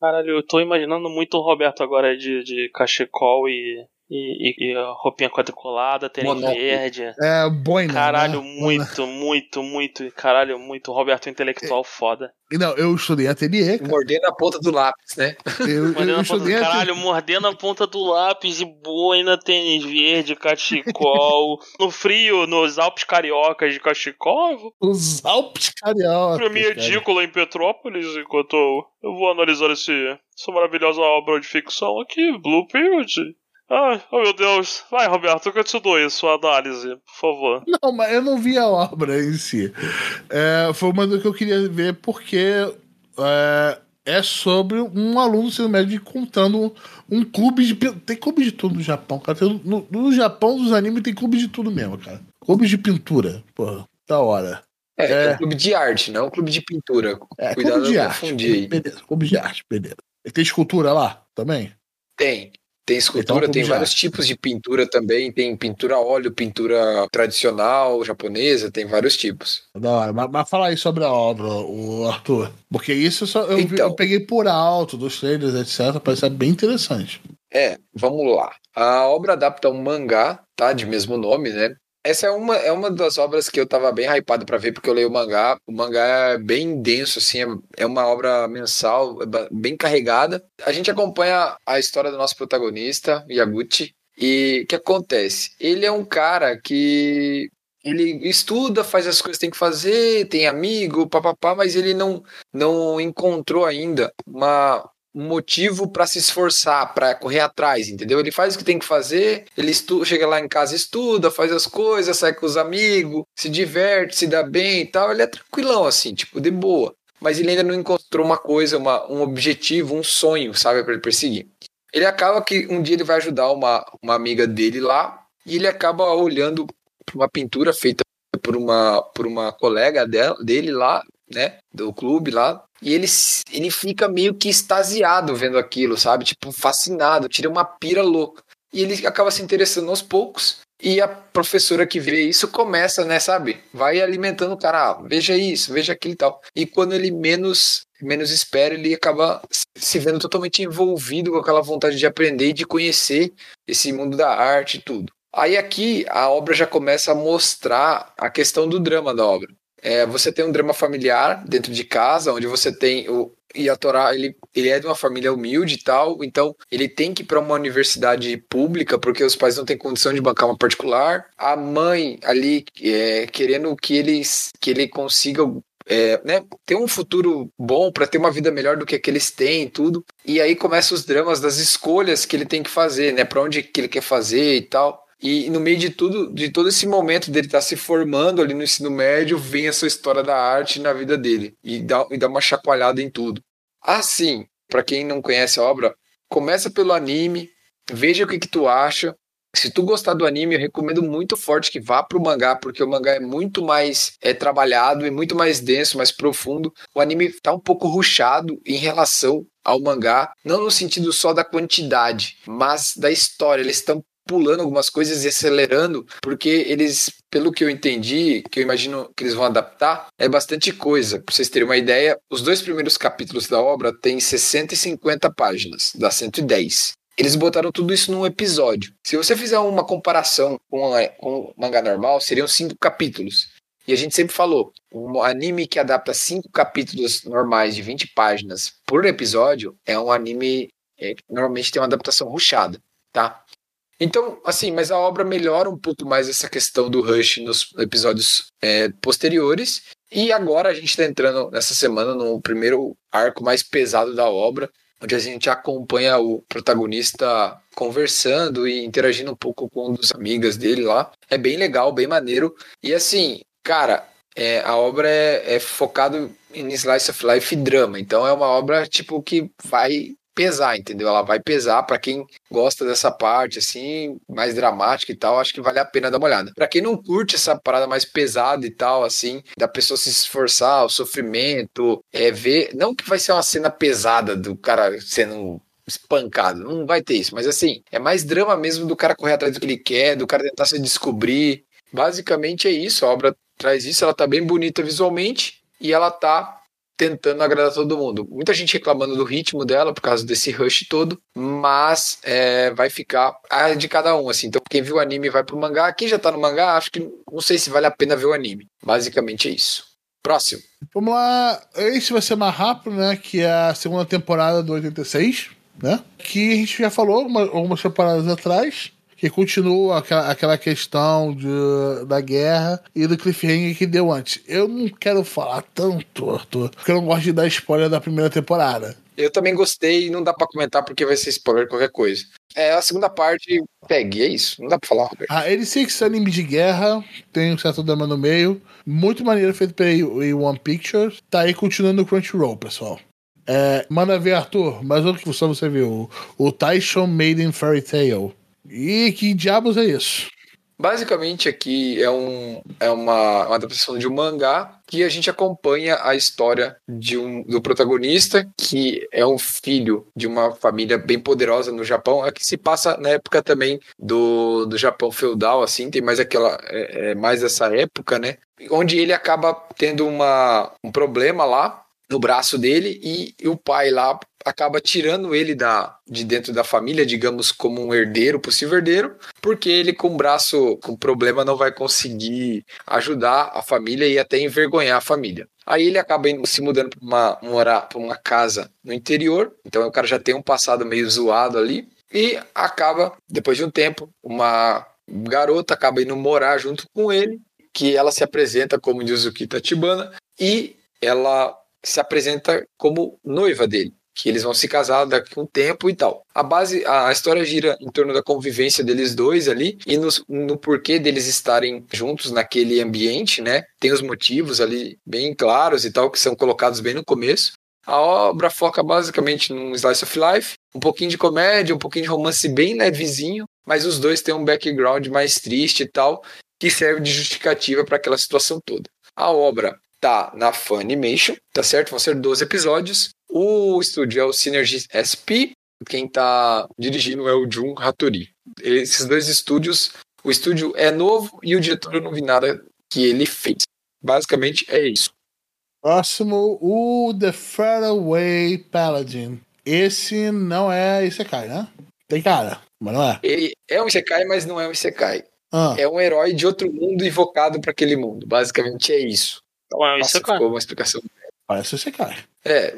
Caralho, eu tô imaginando muito o Roberto agora de, de cachecol e, e, e- e a roupinha quadriculada, tênis verde. É boina. Caralho, né? muito, muito, muito. Caralho, muito. Roberto intelectual foda. Não, eu estudei ateliê, cara. Mordendo a ponta do lápis, né? Eu, eu, Mordendo a ponta, estudei ateliê. caralho, mordendo a ponta do lápis e boina, tênis verde, cachecol. no frio, nos Alpes Cariocas de cachecol. Os Alpes Carioca. Pra mim é cara. edícula em Petrópolis, enquanto eu, eu vou analisar esse, essa maravilhosa obra de ficção aqui, Blue Period. Ai, oh meu Deus. Vai, Roberto, continue sua análise, por favor. Não, mas eu não vi a obra em si. É, foi uma do que eu queria ver porque é, é sobre um aluno do ensino médio contando um clube de. Tem clube de tudo no Japão, cara. Tem- no, no Japão dos animes tem clube de tudo mesmo, cara. Clube de pintura. Porra, da hora. É, é, É. um clube de arte, não um clube de pintura. É, Cuidado clube de arte. Beleza, clube de arte, beleza. E tem escultura lá também? Tem. Tem Então, escultura, clube tem de vários tipos de pintura também. Tem pintura a óleo, pintura tradicional, japonesa, tem vários tipos. Da hora. Mas, mas fala aí sobre a obra, o Arthur. Porque isso eu só, eu, Então. eu peguei por alto dos trailers, etc. Parece ser bem interessante. É, vamos lá. A obra adapta um mangá, tá? De mesmo nome, né? Essa é uma, é uma das obras que eu tava bem hypado pra ver, porque eu leio o mangá. O mangá é bem denso, assim, é, é uma obra mensal, é bem carregada. A gente acompanha a história do nosso protagonista, Yaguchi, e o que acontece? Ele é um cara que ele estuda, faz as coisas que tem que fazer, tem amigo, papapá, mas ele não, não encontrou ainda uma, um motivo para se esforçar, para correr atrás, entendeu? Ele faz o que tem que fazer, ele estu chega lá em casa, estuda, faz as coisas, sai com os amigos, se diverte, se dá bem e tal. Ele é tranquilão, assim, tipo, de boa. Mas ele ainda não encontrou uma coisa, uma, um objetivo, um sonho, sabe, para ele perseguir. Ele acaba que um dia ele vai ajudar uma, uma amiga dele lá e ele acaba olhando para uma pintura feita por uma, por uma colega dela, dele lá, né, do clube lá, e ele, ele fica meio que extasiado vendo aquilo, sabe? Tipo, fascinado, tira uma pira louca. E ele acaba se interessando aos poucos. E a professora que vê isso começa, né, sabe? Vai alimentando o cara, ah, veja isso, veja aquilo e tal. E quando ele menos menos espera, ele acaba se vendo totalmente envolvido com aquela vontade de aprender e de conhecer esse mundo da arte e tudo. Aí aqui a obra já começa a mostrar a questão do drama da obra. É, você tem um drama familiar dentro de casa, onde você tem o e a Torá, ele, ele é de uma família humilde e tal, então ele tem que ir para uma universidade pública porque os pais não têm condição de bancar uma particular. A mãe ali é, querendo que ele, que ele consiga é, né, ter um futuro bom para ter uma vida melhor do que a que eles têm e tudo. E aí começam os dramas das escolhas que ele tem que fazer, né, para onde que ele quer fazer e tal. E no meio de tudo, de todo esse momento dele estar se formando ali no ensino médio, vem essa história da arte na vida dele e dá, e dá uma chacoalhada em tudo. Assim, para quem não conhece a obra, começa pelo anime, veja o que, que tu acha. Se tu gostar do anime, eu recomendo muito forte que vá pro mangá, porque o mangá é muito mais é, trabalhado e muito mais denso, mais profundo. O anime tá um pouco ruchado em relação ao mangá, não no sentido só da quantidade, mas da história. Eles estão pulando algumas coisas e acelerando, porque eles, pelo que eu entendi, que eu imagino que eles vão adaptar, é bastante coisa. Pra vocês terem uma ideia, os dois primeiros capítulos da obra têm 60 e 50 páginas, dá 110. Eles botaram tudo isso num episódio. Se você fizer uma comparação com o mangá normal, seriam cinco capítulos. E a gente sempre falou, um anime que adapta cinco capítulos normais de 20 páginas por episódio é um anime é, que normalmente tem uma adaptação ruchada, tá? Então, assim, mas a obra melhora um pouco mais essa questão do Rush nos episódios é, posteriores. E agora a gente está entrando nessa semana no primeiro arco mais pesado da obra, onde a gente acompanha o protagonista conversando e interagindo um pouco com um dos amigas dele lá. É bem legal, bem maneiro. E assim, cara, é, a obra é, é focada em slice of life e drama. Então é uma obra tipo que vai pesar, entendeu? Ela vai pesar para quem gosta dessa parte assim, mais dramática e tal, acho que vale a pena dar uma olhada. Para quem não curte essa parada mais pesada e tal assim, da pessoa se esforçar, o sofrimento, é ver, não que vai ser uma cena pesada do cara sendo espancado, não vai ter isso, mas assim, é mais drama mesmo do cara correr atrás do que ele quer, do cara tentar se descobrir. Basicamente é isso, a obra traz isso, ela tá bem bonita visualmente e ela tá tentando agradar todo mundo. Muita gente reclamando do ritmo dela por causa desse rush todo, mas é, vai ficar a de cada um, assim. Então, quem viu o anime vai pro mangá. Quem já tá no mangá, acho que não sei se vale a pena ver o anime. Basicamente é isso. Próximo. Vamos lá. Esse vai ser mais rápido, né? Que é a segunda temporada do 86, né? Que a gente já falou uma, algumas temporadas atrás que continua aquela, aquela questão de, da guerra e do cliffhanger que deu antes. Eu não quero falar tanto, Arthur, porque eu não gosto de dar spoiler da primeira temporada. Eu também gostei e não dá para comentar porque vai ser spoiler qualquer coisa. É, a segunda parte, pegue, é isso. Não dá pra falar, Roberto. Ah, ele sei que é anime de guerra, tem um certo drama no meio. Muito maneiro feito pela One Pictures. Tá aí continuando no Crunchyroll, pessoal. É, manda ver, Arthur, mas outro que só você viu. O Taishon Maiden Fairy Tale. E que diabos é isso? Basicamente aqui é, um, é uma, uma adaptação de um mangá que a gente acompanha a história de um, do protagonista, que é um filho de uma família bem poderosa no Japão, é que se passa na época também do, do Japão feudal, assim, tem mais aquela, é, é mais essa época, né? Onde ele acaba tendo uma, um problema lá no braço dele e, o pai lá acaba tirando ele da, de dentro da família, digamos, como um herdeiro, possível herdeiro, porque ele com o braço com problema não vai conseguir ajudar a família e até envergonhar a família. Aí ele acaba indo, se mudando para uma, morar uma casa no interior, então o cara já tem um passado meio zoado ali, e acaba, depois de um tempo, uma garota acaba indo morar junto com ele, que ela se apresenta como Yuzuki Tachibana, e ela se apresenta como noiva dele que eles vão se casar daqui a um tempo e tal. A base, a história gira em torno da convivência deles dois ali e no, no porquê deles estarem juntos naquele ambiente, né? Tem os motivos ali bem claros e tal que são colocados bem no começo. A obra foca basicamente num slice of life, um pouquinho de comédia, um pouquinho de romance bem levezinho, mas os dois têm um background mais triste e tal, que serve de justificativa para aquela situação toda. A obra tá na Funimation, tá certo? Vão ser 12 episódios. O estúdio é o Synergy SP, quem tá dirigindo é o Jun Hattori. Esses dois estúdios, o estúdio é novo e o diretor eu não vi nada que ele fez. Basicamente é isso. Próximo, o The Faraway Paladin. Esse não é Isekai, né? Tem cara, mas não é. Ele é um Isekai, mas não é um Isekai. Ah. É um herói de outro mundo invocado para aquele mundo. Basicamente é isso. Então é um Nossa, Isekai. ficou uma explicação. Parece Isekai. É,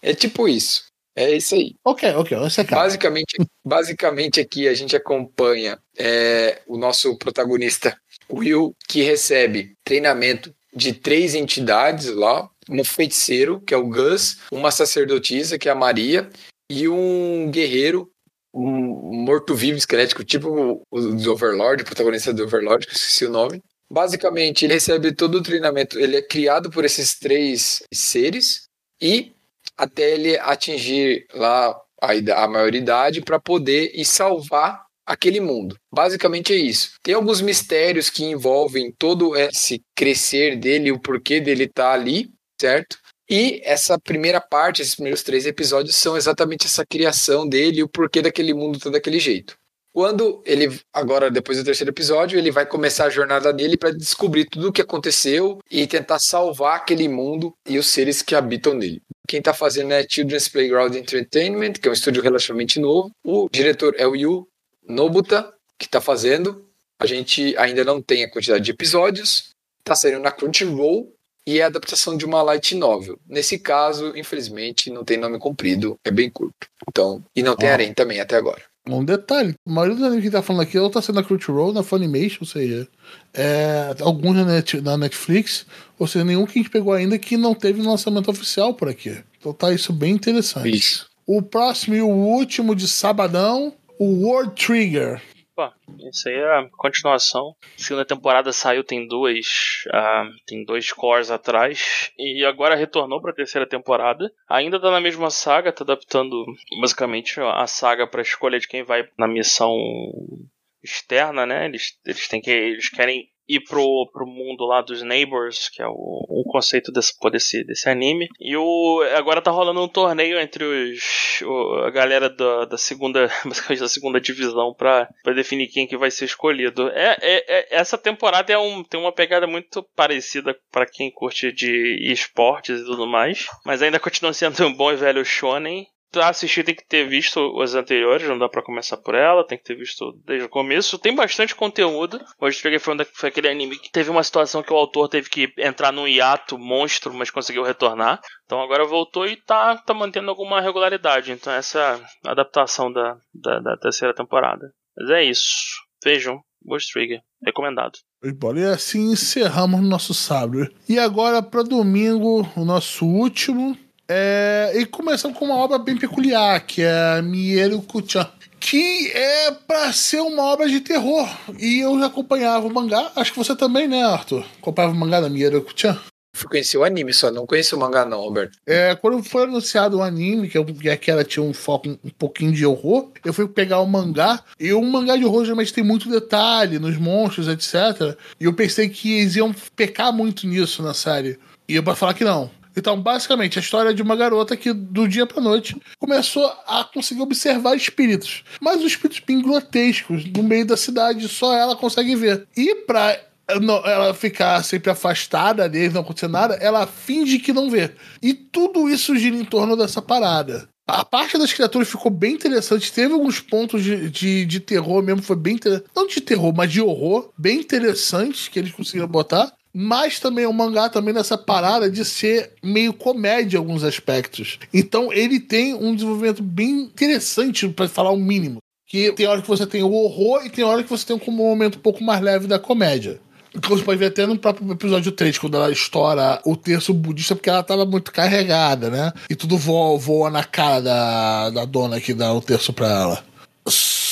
é tipo isso. É isso aí. Ok, ok, é Isekai. Basicamente, basicamente aqui a gente acompanha é, o nosso protagonista Will, que recebe treinamento de três entidades lá, um feiticeiro, que é o Gus, uma sacerdotisa, que é a Maria, e um guerreiro, um morto-vivo esquelético, tipo o, o do Overlord, o protagonista do Overlord, que eu esqueci o nome. Basicamente, ele recebe todo o treinamento, ele é criado por esses três seres e até ele atingir lá a, a maioridade para poder ir salvar aquele mundo. Basicamente é isso. Tem alguns mistérios que envolvem todo esse crescer dele, o porquê dele estar ali, certo? E essa primeira parte, esses primeiros três episódios, são exatamente essa criação dele e o porquê daquele mundo tá daquele jeito. Quando ele, agora depois do terceiro episódio, ele vai começar a jornada dele para descobrir tudo o que aconteceu e tentar salvar aquele mundo e os seres que habitam nele. Quem tá fazendo é Children's Playground Entertainment, que é um estúdio relativamente novo. O diretor é o Yu Nobuta, que tá fazendo. A gente ainda não tem a quantidade de episódios. Tá saindo na Crunchyroll e é a adaptação de uma light novel. Nesse caso, infelizmente, não tem nome comprido, é bem curto. Então, e não tem harém também até agora. Um detalhe, a maioria dos animes que tá falando aqui ou tá sendo na Crunchyroll, na Funimation, ou seja, é, alguns na, Net- na Netflix, ou seja, nenhum que a gente pegou ainda que não teve lançamento oficial por aqui. Então tá isso bem interessante. Isso. O próximo e o último de sabadão, o World Trigger. Pô, isso aí é a continuação. Segunda temporada saiu, tem duas. Uh, tem dois cores atrás. E agora retornou pra terceira temporada. Ainda tá na mesma saga, tá adaptando basicamente a saga pra escolha de quem vai na missão externa, né? Eles, eles têm que. Eles querem ir pro, pro mundo lá dos Neighbors, que é o, o conceito desse, desse, desse anime. E o, agora tá rolando um torneio entre os, o, a galera da, da segunda, da segunda divisão pra, pra definir quem que vai ser escolhido. É, é, é essa temporada é um, tem uma pegada muito parecida para quem curte de esportes e tudo mais, mas ainda continua sendo um bom e velho shonen assistir tem que ter visto os anteriores, não dá para começar por ela, tem que ter visto desde o começo. Tem bastante conteúdo. Hoje peguei foi, foi aquele anime que teve uma situação que o autor teve que entrar num hiato monstro, mas conseguiu retornar. Então agora voltou e tá, tá mantendo alguma regularidade. Então essa é a adaptação da, da, da terceira temporada. Mas é isso. Vejam, Ghost Trigger. Recomendado. E assim encerramos nosso sábado. E agora para domingo, o nosso último é, e começamos com uma obra bem peculiar, que é Mieru Kuchan, que é para ser uma obra de terror. E eu já acompanhava o mangá, acho que você também, né, Arthur? Acompanhava o mangá da Mieru Kuchan? Fui conhecer o anime só, não conheço o mangá não, Roberto. É, quando foi anunciado o anime, que, eu, que ela tinha um foco um, um, pouquinho de horror, eu fui pegar o mangá, e o mangá de horror geralmente tem muito detalhe nos monstros, etc. E eu pensei que eles iam pecar muito nisso na série. E eu pra falar que não. Então, basicamente, a história é de uma garota que, do dia pra noite, começou a conseguir observar espíritos. Mas os espíritos bem grotescos, no meio da cidade, só ela consegue ver. E pra ela ficar sempre afastada deles, não acontecer nada, ela finge que não vê. E tudo isso gira em torno dessa parada. A parte das criaturas ficou bem interessante. Teve alguns pontos de, de, de terror mesmo, foi bem. Não de terror, mas de horror, bem interessantes que eles conseguiram botar. Mas também o mangá também nessa parada de ser meio comédia em alguns aspectos. Então ele tem um desenvolvimento bem interessante, para falar o mínimo. Que tem hora que você tem o horror e tem hora que você tem um momento um pouco mais leve da comédia. Que você pode ver até no próprio episódio 3, quando ela estoura o terço budista, porque ela tava muito carregada, né? E tudo voa, voa na cara da, da dona que dá o terço pra ela.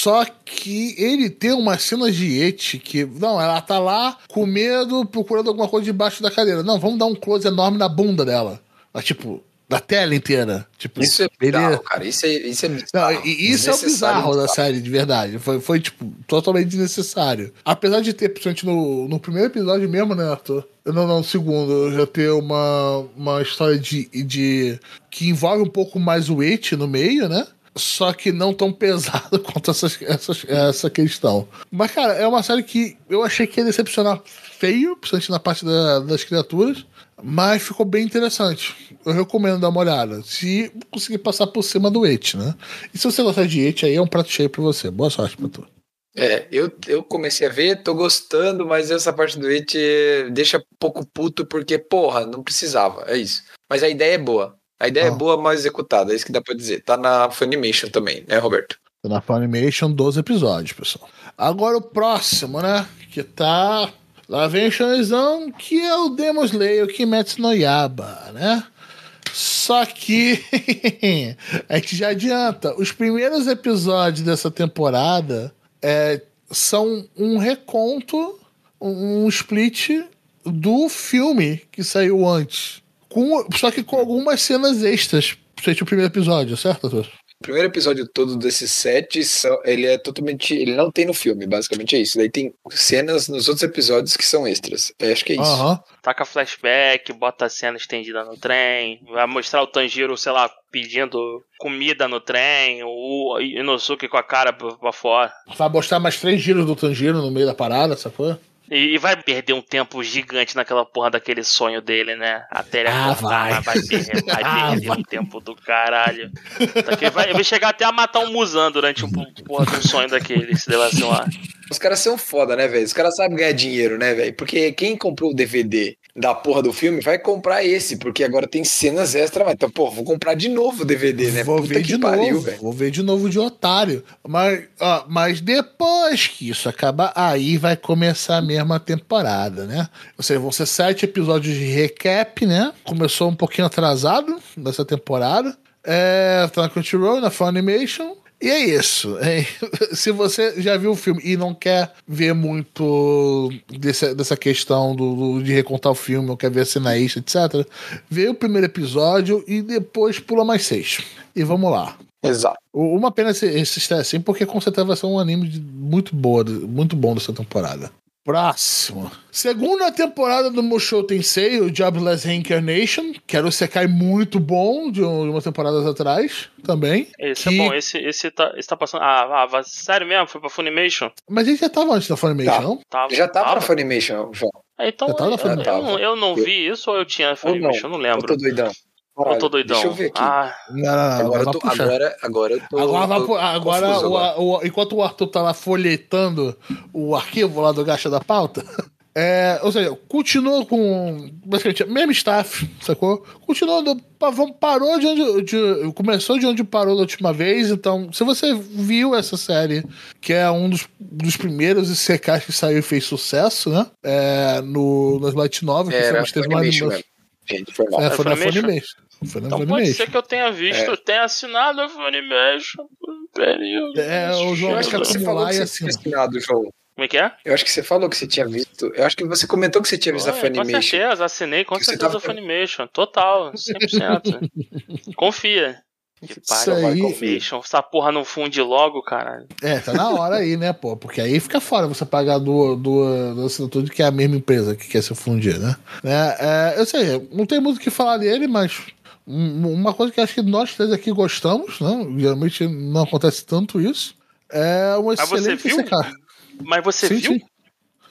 Só que ele tem umas cenas de et que. Não, ela tá lá com medo, procurando alguma coisa debaixo da cadeira. Não, vamos dar um close enorme na bunda dela. Mas, tipo, da tela inteira. Tipo, isso é bizarro, ele... cara. Isso é, isso é bizarro. Não, isso é o bizarro da série, de verdade. Foi, foi, tipo, totalmente desnecessário. Apesar de ter, principalmente no, no primeiro episódio mesmo, né, Arthur? Não, não, no segundo, já ter uma, uma história de, de. que envolve um pouco mais o et no meio, né? Só que não tão pesado quanto essas, essas, essa questão. Mas, cara, é uma série que eu achei que ia decepcionar feio, principalmente na parte da, das criaturas, mas ficou bem interessante. Eu recomendo dar uma olhada. Se conseguir passar por cima do It, né? E se você gostar de It, aí é um prato cheio pra você. Boa sorte pra tu. É, eu, eu comecei a ver, tô gostando, mas essa parte do It deixa pouco puto, porque, porra, não precisava. É isso. Mas a ideia é boa. A ideia é ah. é boa, mal executada, é isso que dá pra dizer. Tá na Funimation também, né, Roberto? Tá na Funimation 12 episódios, pessoal. Agora o próximo, né? Que tá. Lá vem o Shonezão, que é o Demon Slayer Kimetsu no Yaba, né? Só que a gente já adianta. Os primeiros episódios dessa temporada é, são um reconto, um split do filme que saiu antes. Com, só que com algumas cenas extras. Principalmente o primeiro episódio, certo, Arthur? O primeiro episódio todo desses sete, ele é totalmente. Ele não tem no filme, basicamente é isso. Daí tem cenas nos outros episódios que são extras. Eu acho que é isso. Uhum. Taca flashback, bota a cena estendida no trem, vai mostrar o Tanjiro, sei lá, pedindo comida no trem, o Inosuke com a cara pra fora. Vai mostrar mais três giros do Tanjiro no meio da parada, sacou? E, e, vai perder um tempo gigante naquela porra daquele sonho dele, né? Até ele ah, vai. vai perder, vai ah, perder vai. um tempo do caralho. Vai, vai chegar até a matar um Musan durante um porra de um sonho daquele, se assim lá. Os caras são foda, né, velho? Os caras sabem ganhar dinheiro, né, velho? Porque quem comprou o DVD da porra do filme vai comprar esse, porque agora tem cenas extra, mas então, pô, vou comprar de novo o DVD, né? Vou Puta ver de pariu, novo, véio. vou ver de novo de otário. Mas, ó, mas depois que isso acabar, aí vai começar a mesma temporada, né? Ou seja, vão ser sete episódios de recap, né? Começou um pouquinho atrasado nessa temporada. É, tá na Crunchyroll, na Funimation. E é isso. hein? Se você já viu o filme e não quer ver muito dessa, dessa questão do, do- de recontar o filme, ou quer ver a cena extra, etc., vê o primeiro episódio e depois pula mais seis. E vamos lá. Exato. Uma pena esse estreia assim, porque com certeza vai ser um anime de- muito, boa, muito bom dessa temporada. Próximo. Segunda temporada do Mushoku Tensei, o Jobless Reincarnation, que era Sekai muito bom de, um- umas temporadas atrás também. Esse Que- é bom, esse, esse, tá, esse tá passando. Ah, ah, sério mesmo? Foi pra Funimation? Mas ele já tava antes da Funimation, Tá. não? Tava, Já tava tava? na Funimation, João. Ah, Então, Já tava na eu, Funimation. eu não, eu não vi isso ou eu tinha não? Funimation? Eu não Eu lembro. tô doidão. Eu Caralho, tô doidão. Deixa eu ver aqui. Ah, Não, não, não. agora, Agora, eu tô, agora, agora eu tô. Agora, vai tô agora, o- agora. o- enquanto o Arthur tá lá folhetando o arquivo lá do Gacha da Pauta, é, ou seja, continua com basicamente o mesmo staff, sacou? Continuou, do- parou de onde. de- começou de onde parou da última vez, então, se você viu essa série, que é um dos, dos primeiros ICKs que saiu e fez sucesso, né? É, no, nas Light Novels, que Era sempre teve uma animação. Gente, foi mal. É, foi na Funimation? Funimation. Foi na então pode Funimation. ser que eu tenha visto, tenha assinado a Funimation por um período. É, o João Eu acho que você falou que você tinha assinado, João. Como é que é? Eu acho que você falou que você tinha visto. Eu acho que você comentou que você tinha visto a Foi, com Funimation. certeza, assinei com Que certeza a tava- Funimation. Total, 100%. Confia. Que pariu, aí. Essa porra não funde logo, caralho. É, tá na hora aí, né, pô? Porque aí fica fora você pagar do, do, do assinatura que é a mesma empresa que quer se fundir, né? É, é, eu sei, não tem muito o que falar dele, mas um- uma coisa que acho que nós três aqui gostamos, né? Geralmente não acontece tanto isso. É uma Mas você excelente viu? Mas você Sim, viu? sim.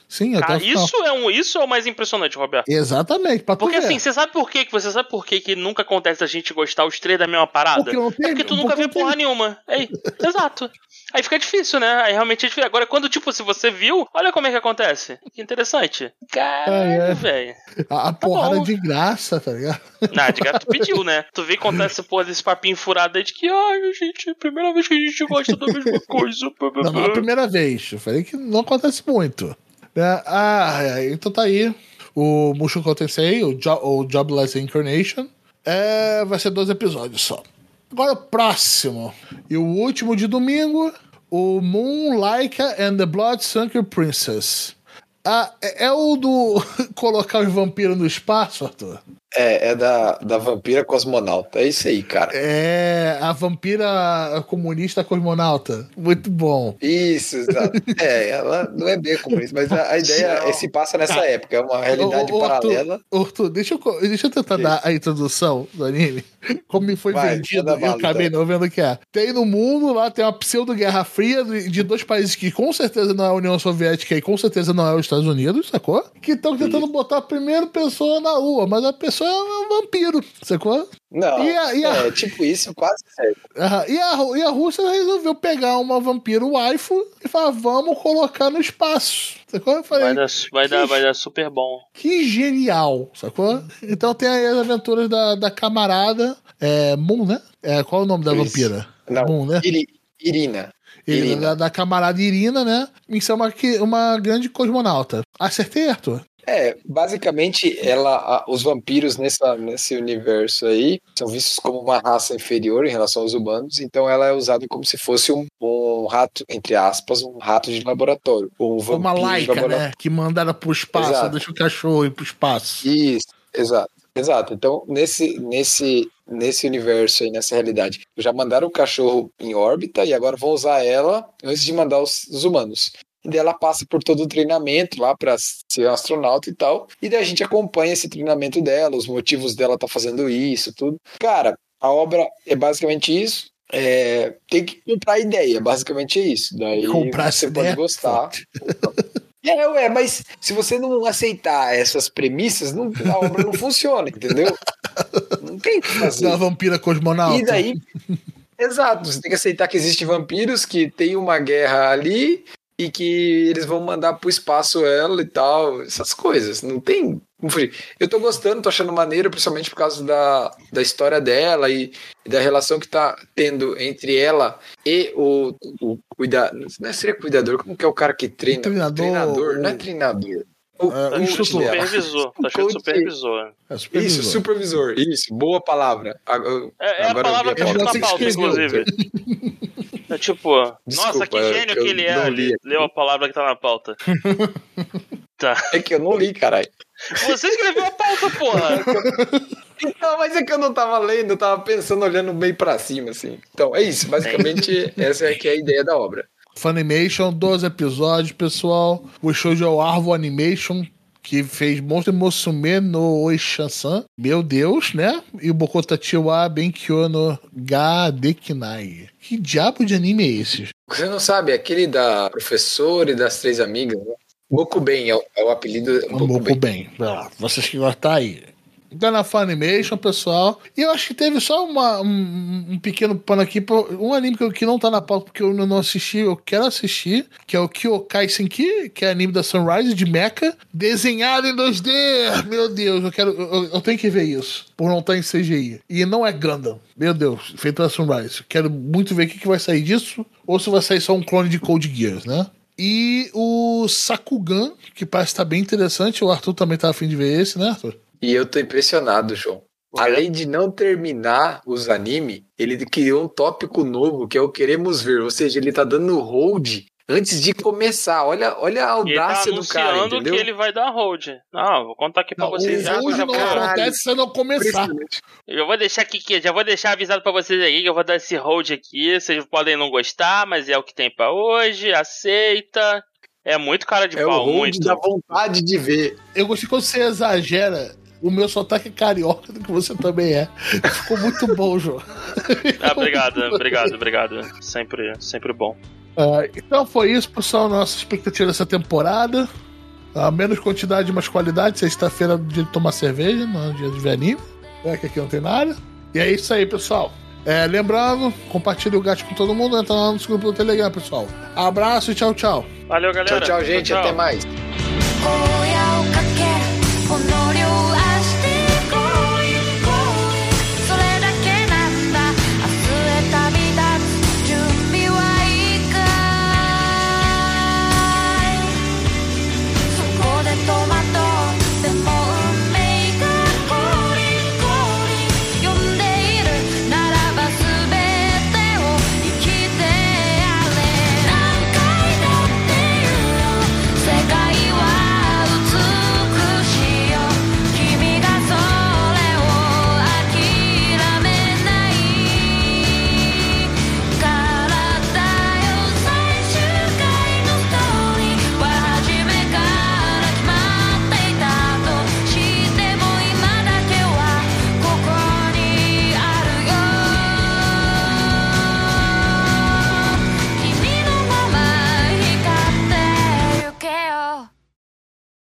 Sim, até Ah, isso é, um, isso é o mais impressionante, Roberto. Exatamente, pra tu Porque ver. assim, você sabe por quê? que Você sabe por quê que nunca acontece a gente gostar os três da mesma parada? Porque não tem- é porque tu nunca vê porra nenhuma. Aí, exato. Aí fica difícil, né? Aí realmente é difícil. Agora, quando, tipo, se você viu, olha como é que acontece. Que interessante. Caralho, É, é. velho. A, a porrada bom. de graça, tá ligado? Não, de gato pediu, né? Tu vê que acontece, porra, desse papinho furado aí de que, ai, gente, é primeira vez que a gente gosta da mesma coisa. Não, não é a primeira vez. Eu falei que não acontece muito. Né? Ah, é, então tá aí. O Mushoku Tensei, o, jo o Jobless Incarnation. É, vai ser dois episódios só. Agora o próximo. E o último de domingo. O Moon Laika and the Bloodsucker Princess. Ah, é, é o do colocar os vampiros no espaço, Arthur? É, é da, da vampira cosmonauta. É isso aí, cara. É a vampira comunista cosmonauta. Muito bom. Isso, exato. É, ela não é bem comunista, mas a, a ideia é se passa nessa época. É uma realidade Ô, ô, ô, paralela. Arthur, deixa eu, deixa eu tentar Que dar a introdução do anime. Como me foi Vai, vendido, eu acabei então. não vendo o que é. Tem no mundo lá, tem uma pseudo-guerra fria de de dois países que com certeza não é a União Soviética e com certeza não é os Estados Unidos, sacou? Que estão tentando botar a primeira pessoa na lua, mas a pessoa é um vampiro, sacou? Não, E a- e a- é tipo isso, quase certo. Aham. E, a, e a Rússia resolveu pegar uma vampiro waifu e falar, vamos colocar no espaço. Sacou? Eu falei, Vai dar, vai, dar, vai dar super bom. Que genial, sacou? Então tem aí as aventuras da, da camarada é, Moon, né? É, qual é o nome da Isso. vampira? Não, Moon, né? Iri- Irina. Irina. Da, da camarada Irina, né? Em ser uma, que- uma grande cosmonauta. Acertei, Arthur? É, basicamente, ela, a- os vampiros nessa, nesse universo aí são vistos como uma raça inferior em relação aos humanos, então ela é usada como se fosse um, um rato, entre aspas, um rato de laboratório. Um uma vampiro de laica, né? Que mandaram pro espaço, Exato. deixa o cachorro ir pro espaço. Isso, exato. Exato. Então, nesse, nesse, nesse universo aí, nessa realidade, já mandaram o cachorro em órbita e agora vão usar ela antes de mandar os, os humanos. E daí ela passa por todo o treinamento lá para ser astronauta e tal. E daí a gente acompanha esse treinamento dela, os motivos dela tá fazendo isso, tudo. Cara, a obra é basicamente isso. É, tem que comprar a ideia, basicamente é isso. Daí Comprar você pode ideia, gostar. É, ué, mas se você não aceitar essas premissas, não- a obra não funciona, entendeu? Não tem o que fazer. Da vampira cosmonauta. E daí, exato, você tem que aceitar que existem vampiros, que tem uma guerra ali e que eles vão mandar pro espaço ela e tal, essas coisas. Não tem como fugir. Eu tô gostando, tô achando maneiro, principalmente por causa da, da história dela e, e da relação que tá tendo entre ela e o, o cuidador. Não é seria cuidador, como que é o cara que treina? Treinador, Treinador, não é treinador. O, É, o instrutor. dela. Supervisor. Tá O escrito coach- supervisor. É Isso, supervisor. supervisor. Isso, boa palavra. Agora, É, é a palavra vi que eu na pauta, inclusive. É tipo, nossa, que Desculpa, gênio que ele é. li. Leu a palavra que tá na pauta. tá. É que eu não li, caralho. Você escreveu a pauta, porra! Então, mas é que eu não tava lendo, eu tava pensando, olhando bem pra cima, assim. Então, é isso. Basicamente, essa é que é a ideia da obra. Funimation, 12 episódios, pessoal. O Shoujo Arvo Animation, que fez Monster Musume no Oishan-san. Meu Deus, né? E o Bokotati wa Benkyo no Ga Dekinai. Que diabo de anime é esse? Você não sabe, aquele da professora e das três amigas, né? Gokuben é, o- é o apelido Um pouco Gokuben. bem. Ah, Vocês que gostam aí. Então na Funimation, pessoal. E eu acho que teve só uma- um, um pequeno pano aqui. pra- Um anime que, eu- que não tá na pauta porque eu não assisti, eu quero assistir. Que é o Kyokai Senki, que é anime da Sunrise de Mecha. Desenhado em 2D. Meu Deus, eu quero. Eu, eu tenho que ver isso. Por não estar em CGI. E não é Gundam. Meu Deus, feito pela Sunrise. Quero muito ver o que, que vai sair disso. Ou se vai sair só um clone de Code Geass, né? E o Sakugan, que parece estar bem interessante. O Arthur também tá afim de ver esse, né, Arthur? E eu tô impressionado, João. Além de não terminar os anime, ele criou um tópico novo que é o queremos ver. Ou seja, ele tá dando hold antes de começar. Olha, olha a Ele tá audácia do cara, anunciando entendeu? que ele vai dar hold. Não, vou contar aqui pra Não, vocês o já. hoje não caralho. acontece se eu não começar. Eu vou deixar aqui, que- já vou deixar avisado pra vocês aí que eu vou dar esse hold aqui. Vocês podem não gostar, mas é o que tem pra hoje. Aceita. É muito cara de É o pau, hold muito. da vontade de ver. Eu gostei quando você exagera. O meu sotaque é carioca do que você também é. Ficou muito bom, João. Ah, obrigado, obrigado, obrigado. Sempre, sempre bom. Ah, então foi isso, pessoal. Nossa expectativa dessa temporada. Ah, menos quantidade, mais qualidade. Sexta-feira é dia de tomar cerveja, não é dia de ver anime. É que aqui não tem nada. E é isso aí, pessoal. É, lembrando, compartilhe o gato com todo mundo. Entra lá no grupo do Telegram, pessoal. Abraço e tchau, tchau. Valeu, galera. Tchau, tchau, gente. Até mais.